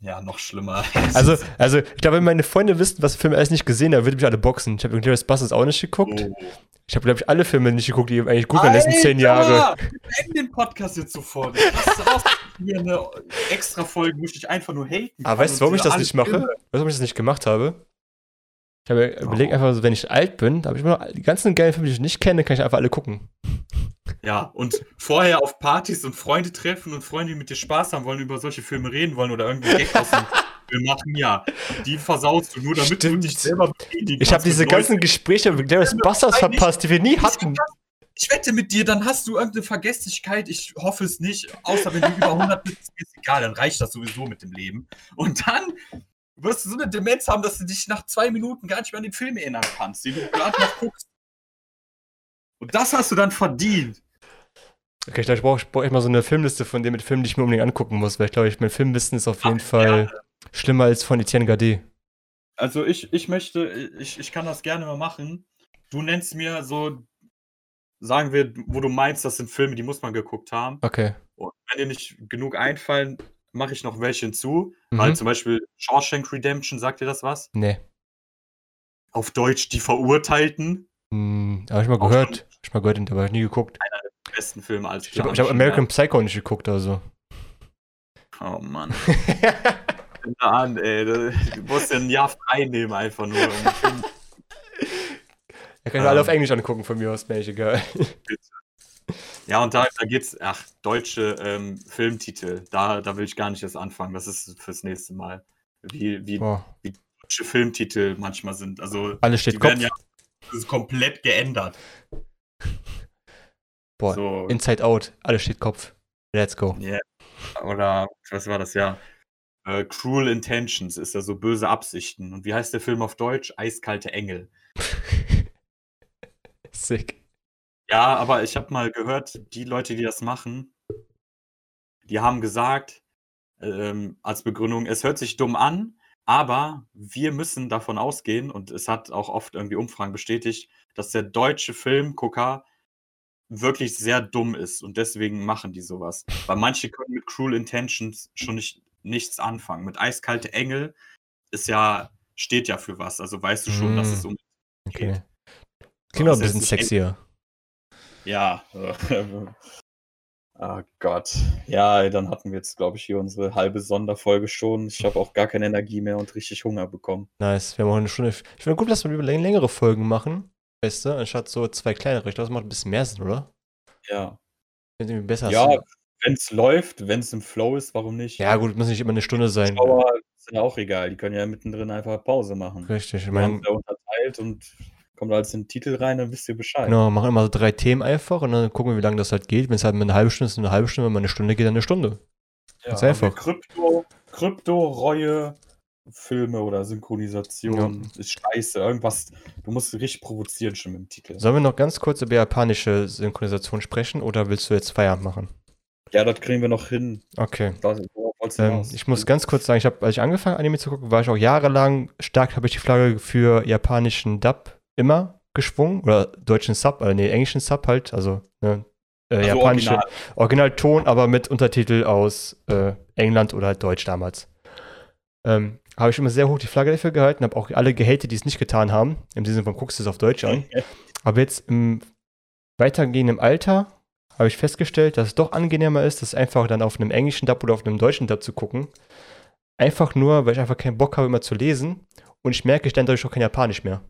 Ja, noch schlimmer. Also, also ich glaube, wenn meine Freunde wissen, was Filme alles nicht gesehen haben, würde mich alle boxen. Ich habe Inglourious Basterds auch nicht geguckt. Oh. Ich habe, glaube ich, alle Filme nicht geguckt, die eigentlich gut waren in den letzten zehn Jahre. Beenden den Podcast jetzt sofort. Das ist auch hier eine extra Folge, wo ich dich einfach nur haten kann. Aber weißt du, warum ich das nicht mache? Filme- Weißt du, warum ich das nicht gemacht habe? Ich habe mir überlegt, einfach so, wenn ich alt bin, habe ich immer noch die ganzen geilen Filme, die ich nicht kenne, kann ich einfach alle gucken. Ja, und vorher auf Partys und Freunde treffen und Freunde, die mit dir Spaß haben wollen, über solche Filme reden wollen oder irgendwie Gag aus dem Film machen, ja. Die versaust du nur, damit Stimmt. du dich selber befriedigen Ich habe diese ganzen Leuten. Gespräche mit Inglourious Basterds Eigentlich- verpasst, die wir nie hatten. Ich wette mit dir, dann hast du irgendeine Vergesslichkeit. Ich hoffe es nicht. Außer wenn du über 100 bist, ist egal, dann reicht das sowieso mit dem Leben. Und dann wirst du so eine Demenz haben, dass du dich nach zwei Minuten gar nicht mehr an den Film erinnern kannst, den du gerade noch guckst. Und das hast du dann verdient. Okay, ich glaube, ich brauche brauch echt mal so eine Filmliste von dem mit Filmen, die ich mir unbedingt angucken muss, weil ich glaube, ich, mein Filmwissen ist auf jeden Ach, Fall schlimmer als von Etienne Gade. Also ich, ich möchte, ich, ich kann das gerne mal machen. Du nennst mir so, sagen wir, wo du meinst, das sind Filme, die muss man geguckt haben. Okay. Und wenn dir nicht genug einfallen, mache ich noch welche hinzu. Mhm. Weil zum Beispiel Shawshank Redemption, sagt dir das was? Nee. Auf Deutsch die Verurteilten. Hm, habe ich mal gehört. Hab ich mal gehört, aber hab ich nie geguckt. Besten Film als Ich habe hab American Psycho nicht geguckt, also. Oh Mann. An, ey. Du musst ja ein Jahr frei nehmen, einfach nur. Um Da kann ich alle Ähm. auf Englisch angucken, von mir aus, mir egal. Ja, und da, da geht's, ach, deutsche ähm, Filmtitel. Da, da will ich gar nicht erst anfangen. Das ist fürs nächste Mal. Wie, wie Boah, deutsche Filmtitel manchmal sind. Also, alles steht die Kopf. werden ja das ist komplett geändert. Boah, So, Inside Out, alles steht Kopf. Let's go. ja. Oder, was war das, ja? Äh, Cruel Intentions ist ja so böse Absichten. Und wie heißt der Film auf Deutsch? Eiskalte Engel. Sick. Ja, aber ich habe mal gehört, die Leute, die das machen, die haben gesagt, ähm, als Begründung, es hört sich dumm an, aber wir müssen davon ausgehen, und es hat auch oft irgendwie Umfragen bestätigt, dass der deutsche Filmgucker wirklich sehr dumm ist und deswegen machen die sowas. Weil manche können mit Cruel Intentions schon nicht, nichts anfangen. Mit Eiskalte Engel ist ja, steht ja für was. Also weißt du schon, dass Mm. es um Okay. Klingt auch ein bisschen sexier. Ja. Ah Gott. Ja, dann hatten wir jetzt, glaube ich, hier unsere halbe Sonderfolge schon. Ich habe auch gar keine Energie mehr und richtig Hunger bekommen. Nice. Wir haben auch eine Stunde. Ich finde gut, dass wir längere Folgen machen. Weißt du, anstatt so zwei kleinere. Ich glaube, das macht ein bisschen mehr Sinn, oder? Ja. Finde irgendwie besser. Ja, wenn es läuft, wenn es im Flow ist, warum nicht? ja, gut, muss nicht immer eine Stunde sein. Zuschauer ist ja auch egal. Die können ja mittendrin einfach Pause machen. Richtig. Ich meine, da unterteilt und kommt in den Titel rein, dann wisst ihr Bescheid. genau, machen immer so drei Themen einfach und dann gucken wir, wie lange das halt geht. Wenn es halt eine halbe Stunde ist, eine halbe Stunde. Wenn man eine Stunde geht, dann eine Stunde. Ja, einfach. Krypto, Krypto, Reue, Filme oder Synchronisation ist scheiße. Irgendwas, du musst richtig provozieren schon mit dem Titel. Sollen wir noch ganz kurz über japanische Synchronisation sprechen oder willst du jetzt Feierabend machen? Ja, das kriegen wir noch hin. Okay. Du Ähm, ich muss ganz kurz sagen, ich habe, als ich angefangen Anime zu gucken, war ich auch jahrelang stark, habe ich die Flagge für japanischen Dub immer geschwungen oder deutschen Sub, äh, nee, englischen Sub halt, also ne, äh, Also japanische original. Originalton, aber mit Untertitel aus äh, England oder halt Deutsch damals. Ähm, habe ich immer sehr hoch die Flagge dafür gehalten, habe auch alle gehatet, die es nicht getan haben. Im Sinne von guckst du es auf Deutsch an. Aber jetzt im weitergehenden Alter habe ich festgestellt, dass es doch angenehmer ist, das einfach dann auf einem englischen Dub oder auf einem deutschen Dub zu gucken. Einfach nur, weil ich einfach keinen Bock habe, immer zu lesen. Und ich merke, ich lerne dadurch auch kein Japanisch mehr.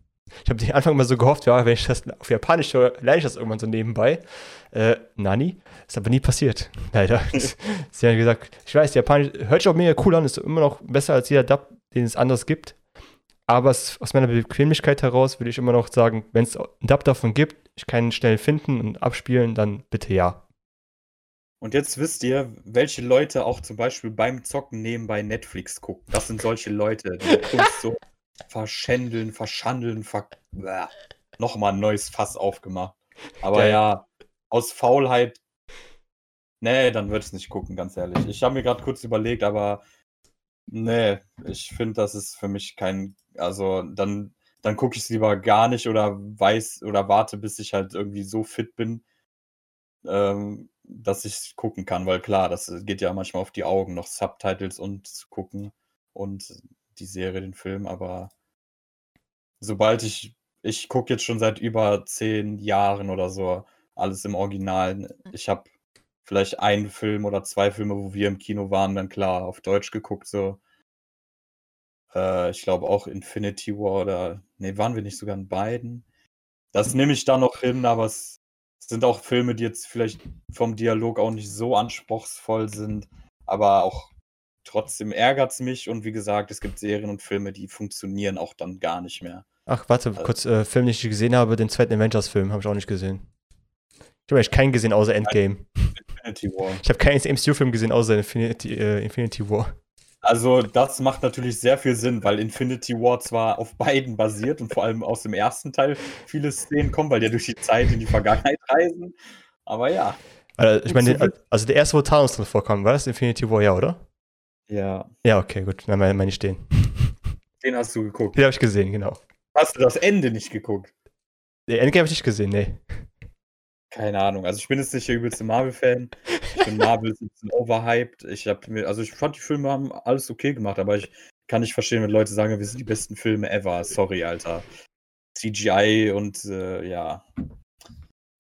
Ich habe am Anfang immer so gehofft, ja, wenn ich das auf Japanisch höre, lerne ich das irgendwann so nebenbei. Äh, Nani? Ist aber nie passiert, leider. Sie haben gesagt, ich weiß, Japanisch hört sich auch mega cool an, ist immer noch besser als jeder Dub, den es anders gibt. Aber aus meiner Bequemlichkeit heraus würde ich immer noch sagen, wenn es einen Dub davon gibt, ich kann ihn schnell finden und abspielen, dann bitte ja. Und jetzt wisst ihr, welche Leute auch zum Beispiel beim Zocken nebenbei Netflix gucken. Das sind solche Leute, die Kunst so verschändeln, verschandeln, ver nochmal ein neues Fass aufgemacht. Aber Geil. ja, aus Faulheit, nee, dann würde ich es nicht gucken, ganz ehrlich. Ich habe mir gerade kurz überlegt, aber nee, ich finde, das ist für mich kein, also dann, dann gucke ich es lieber gar nicht oder weiß oder warte, bis ich halt irgendwie so fit bin, ähm, dass ich gucken kann, weil klar, das geht ja manchmal auf die Augen, noch Subtitles und zu gucken und die Serie, den Film, aber sobald ich, ich gucke jetzt schon seit über zehn Jahren oder so, alles im Original. Ich habe vielleicht einen Film oder zwei Filme, wo wir im Kino waren, dann klar auf Deutsch geguckt, so. Äh, ich glaube auch Infinity War oder, nee, waren wir nicht sogar in beiden? Das nehme ich da noch hin, aber es sind auch Filme, die jetzt vielleicht vom Dialog auch nicht so anspruchsvoll sind, aber auch trotzdem ärgert es mich und wie gesagt, es gibt Serien und Filme, die funktionieren auch dann gar nicht mehr. Ach, warte, also, kurz, äh, Film, den ich gesehen habe, den zweiten Avengers-Film, habe ich auch nicht gesehen. Ich habe eigentlich keinen gesehen außer Endgame. Infinity War. Ich habe keinen MCU-Film gesehen außer Infinity, äh, Infinity War. Also, das macht natürlich sehr viel Sinn, weil Infinity War zwar auf beiden basiert und vor allem aus dem ersten Teil viele Szenen kommen, weil die ja durch die Zeit in die Vergangenheit reisen. Aber ja. Also, ich meine, also der erste, wo Thanos drin vorkam, war das Infinity War, ja, oder? Ja. Ja, okay, gut. Dann meine ich den. Den hast du geguckt. Den habe ich gesehen, genau. Hast du das Ende nicht geguckt? Den Ende habe ich nicht gesehen, nee. Keine Ahnung. Also ich bin jetzt nicht der übelste Marvel-Fan. Ich finde Marvel ein bisschen overhyped. Ich habe mir, also ich fand die Filme haben alles okay gemacht, aber ich kann nicht verstehen, wenn Leute sagen, wir sind die besten Filme ever. Sorry, Alter. CGI und äh, ja.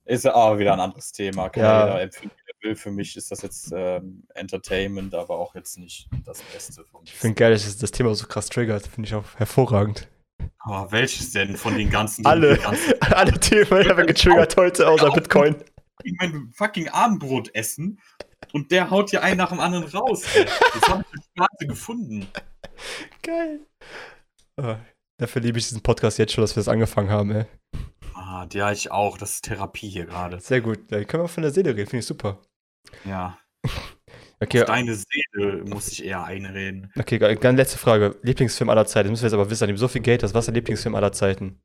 Ist aber wieder ein anderes Thema. Kann ja. jeder empfinden, will. Für mich ist das jetzt ähm, Entertainment, aber auch jetzt nicht das Beste. Ich finde geil, dass das Thema so krass triggert. Finde ich auch hervorragend. Oh, welches denn von den ganzen? Alle, ganzen alle Themen haben getriggert heute, außer Bitcoin. Ich mein fucking Abendbrot essen und der haut hier einen nach dem anderen raus. Ey. Das habe ich gerade gefunden. Geil. Oh, dafür liebe ich diesen Podcast jetzt schon, dass wir das angefangen haben, ey. Ah, ja, ich auch. Das ist Therapie hier gerade. Sehr gut. Da können wir von der Seele reden, finde ich super. Ja. Okay. Auf deine Seele muss ich eher einreden. Okay, dann letzte Frage. Lieblingsfilm aller Zeiten. Das müssen wir jetzt aber wissen, an dem so viel Geld hast. Was ist der Lieblingsfilm aller Zeiten?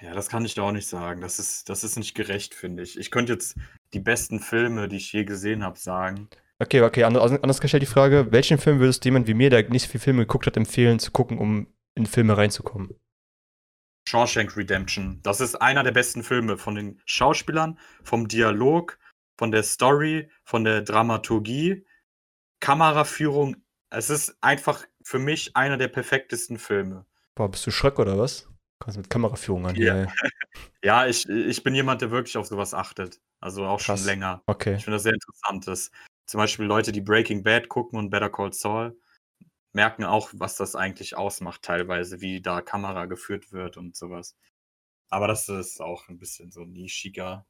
Ja, das kann ich da auch nicht sagen. Das ist, das ist nicht gerecht, finde ich. Ich könnte jetzt die besten Filme, die ich je gesehen habe, sagen. Okay, okay, anders, anders gestellt die Frage, welchen Film würdest du jemand wie mir, der nicht so viele Filme geguckt hat, empfehlen zu gucken, um in Filme reinzukommen? Shawshank Redemption. Das ist einer der besten Filme von den Schauspielern, vom Dialog, von der Story, von der Dramaturgie, Kameraführung. Es ist einfach für mich einer der perfektesten Filme. Boah, bist du Schreck oder was? Kannst mit Kameraführung an. Ja, ja ich, ich bin jemand, der wirklich auf sowas achtet. Also auch Krass. schon länger. Okay. Ich finde das sehr interessant. Dass zum Beispiel Leute, die Breaking Bad gucken und Better Call Saul, merken auch, was das eigentlich ausmacht, teilweise, wie da Kamera geführt wird und sowas. Aber das ist auch ein bisschen so nischiger.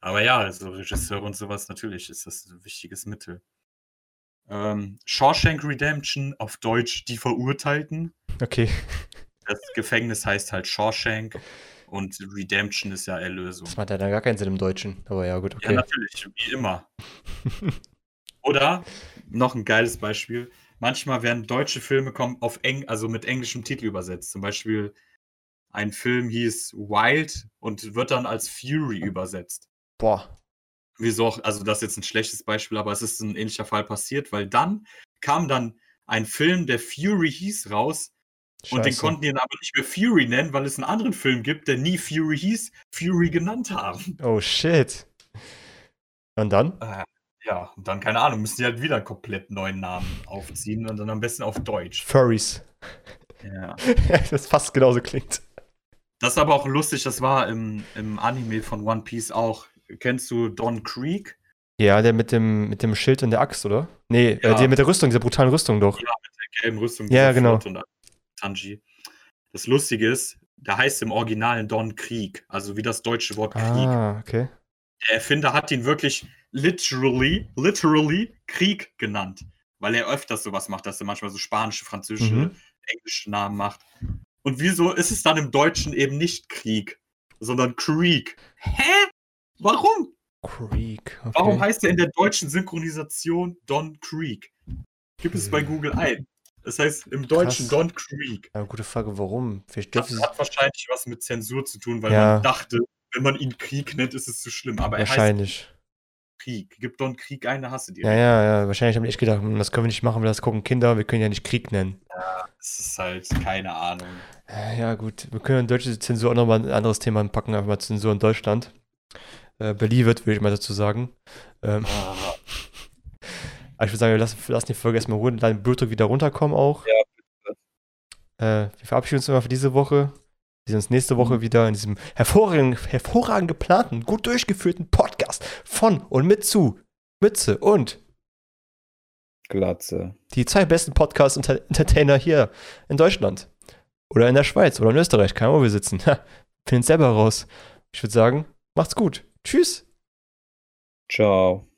Aber ja, also Regisseur und sowas, natürlich ist das ein wichtiges Mittel. Ähm, Shawshank Redemption, auf Deutsch Die Verurteilten. Okay. Das Gefängnis heißt halt Shawshank und Redemption ist ja Erlösung. Das macht ja dann gar keinen Sinn im Deutschen, aber ja, gut, okay. Ja, natürlich, wie immer. Oder, noch ein geiles Beispiel, manchmal werden deutsche Filme kommen auf Eng, also mit englischem Titel übersetzt. Zum Beispiel ein Film hieß Wild und wird dann als Fury übersetzt. Boah. Wieso auch, also das ist jetzt ein schlechtes Beispiel, aber es ist ein ähnlicher Fall passiert, weil dann kam dann ein Film, der Fury hieß, raus. Scheiße. Und den konnten die dann aber nicht mehr Fury nennen, weil es einen anderen Film gibt, der nie Fury hieß, Fury genannt haben. Oh shit. Und dann? Äh, ja, und dann, keine Ahnung, müssen die halt wieder einen komplett neuen Namen aufziehen und dann am besten auf Deutsch. Furries. Ja. das fast genauso klingt. Das ist aber auch lustig, das war im, im Anime von One Piece auch. Kennst du Don Creek? Ja, der mit dem, mit dem Schild und der Axt, oder? Nee, äh, ja. äh, der mit der Rüstung, dieser brutalen Rüstung doch. Ja, mit der gelben Rüstung. Ja, genau. Und Tanji. Das Lustige ist, da heißt im Original Don Krieg, also wie das deutsche Wort Krieg. Ah, okay. Der Erfinder hat ihn wirklich literally, literally Krieg genannt, weil er öfters sowas macht, dass er manchmal so spanische, französische, mhm. englische Namen macht. Und wieso ist es dann im Deutschen eben nicht Krieg, sondern Krieg? Hä? Warum? Creek. Okay. Warum heißt er in der deutschen Synchronisation Don Creek? Gib es bei hm. Google ein. Das heißt im Deutschen Krass. Don Creek. Ja, gute Frage, warum? Vielleicht das hat wahrscheinlich was mit Zensur zu tun, weil ja. man dachte, wenn man ihn Krieg nennt, ist es zu schlimm. Aber wahrscheinlich. er heißt Krieg. Gib Don Krieg eine Hasse dir. Ja, ja, ja. Wahrscheinlich haben die echt gedacht, hm, das können wir nicht machen, weil das gucken Kinder, wir können ja nicht Krieg nennen. Ja, das ist halt keine Ahnung. Ja, gut. Wir können in deutsche Zensur auch nochmal ein anderes Thema packen, einfach mal Zensur in Deutschland. Äh, believet, würde ich mal dazu sagen. Ähm, Ah, aber ich würde sagen, wir lassen, lassen die Folge erstmal ruhen, dann Blutdruck wieder runterkommen auch. Ja, Äh, wir verabschieden uns immer für diese Woche. Wir sehen uns nächste Woche Mhm. wieder in diesem hervorragend, hervorragend geplanten, gut durchgeführten Podcast von und mit zu Mütze und Glatze. die zwei besten Podcast-Entertainer hier in Deutschland. Oder in der Schweiz oder in Österreich, keine Ahnung, wo wir sitzen. Es selber raus. Ich würde sagen, macht's gut. Tschüss. Ciao.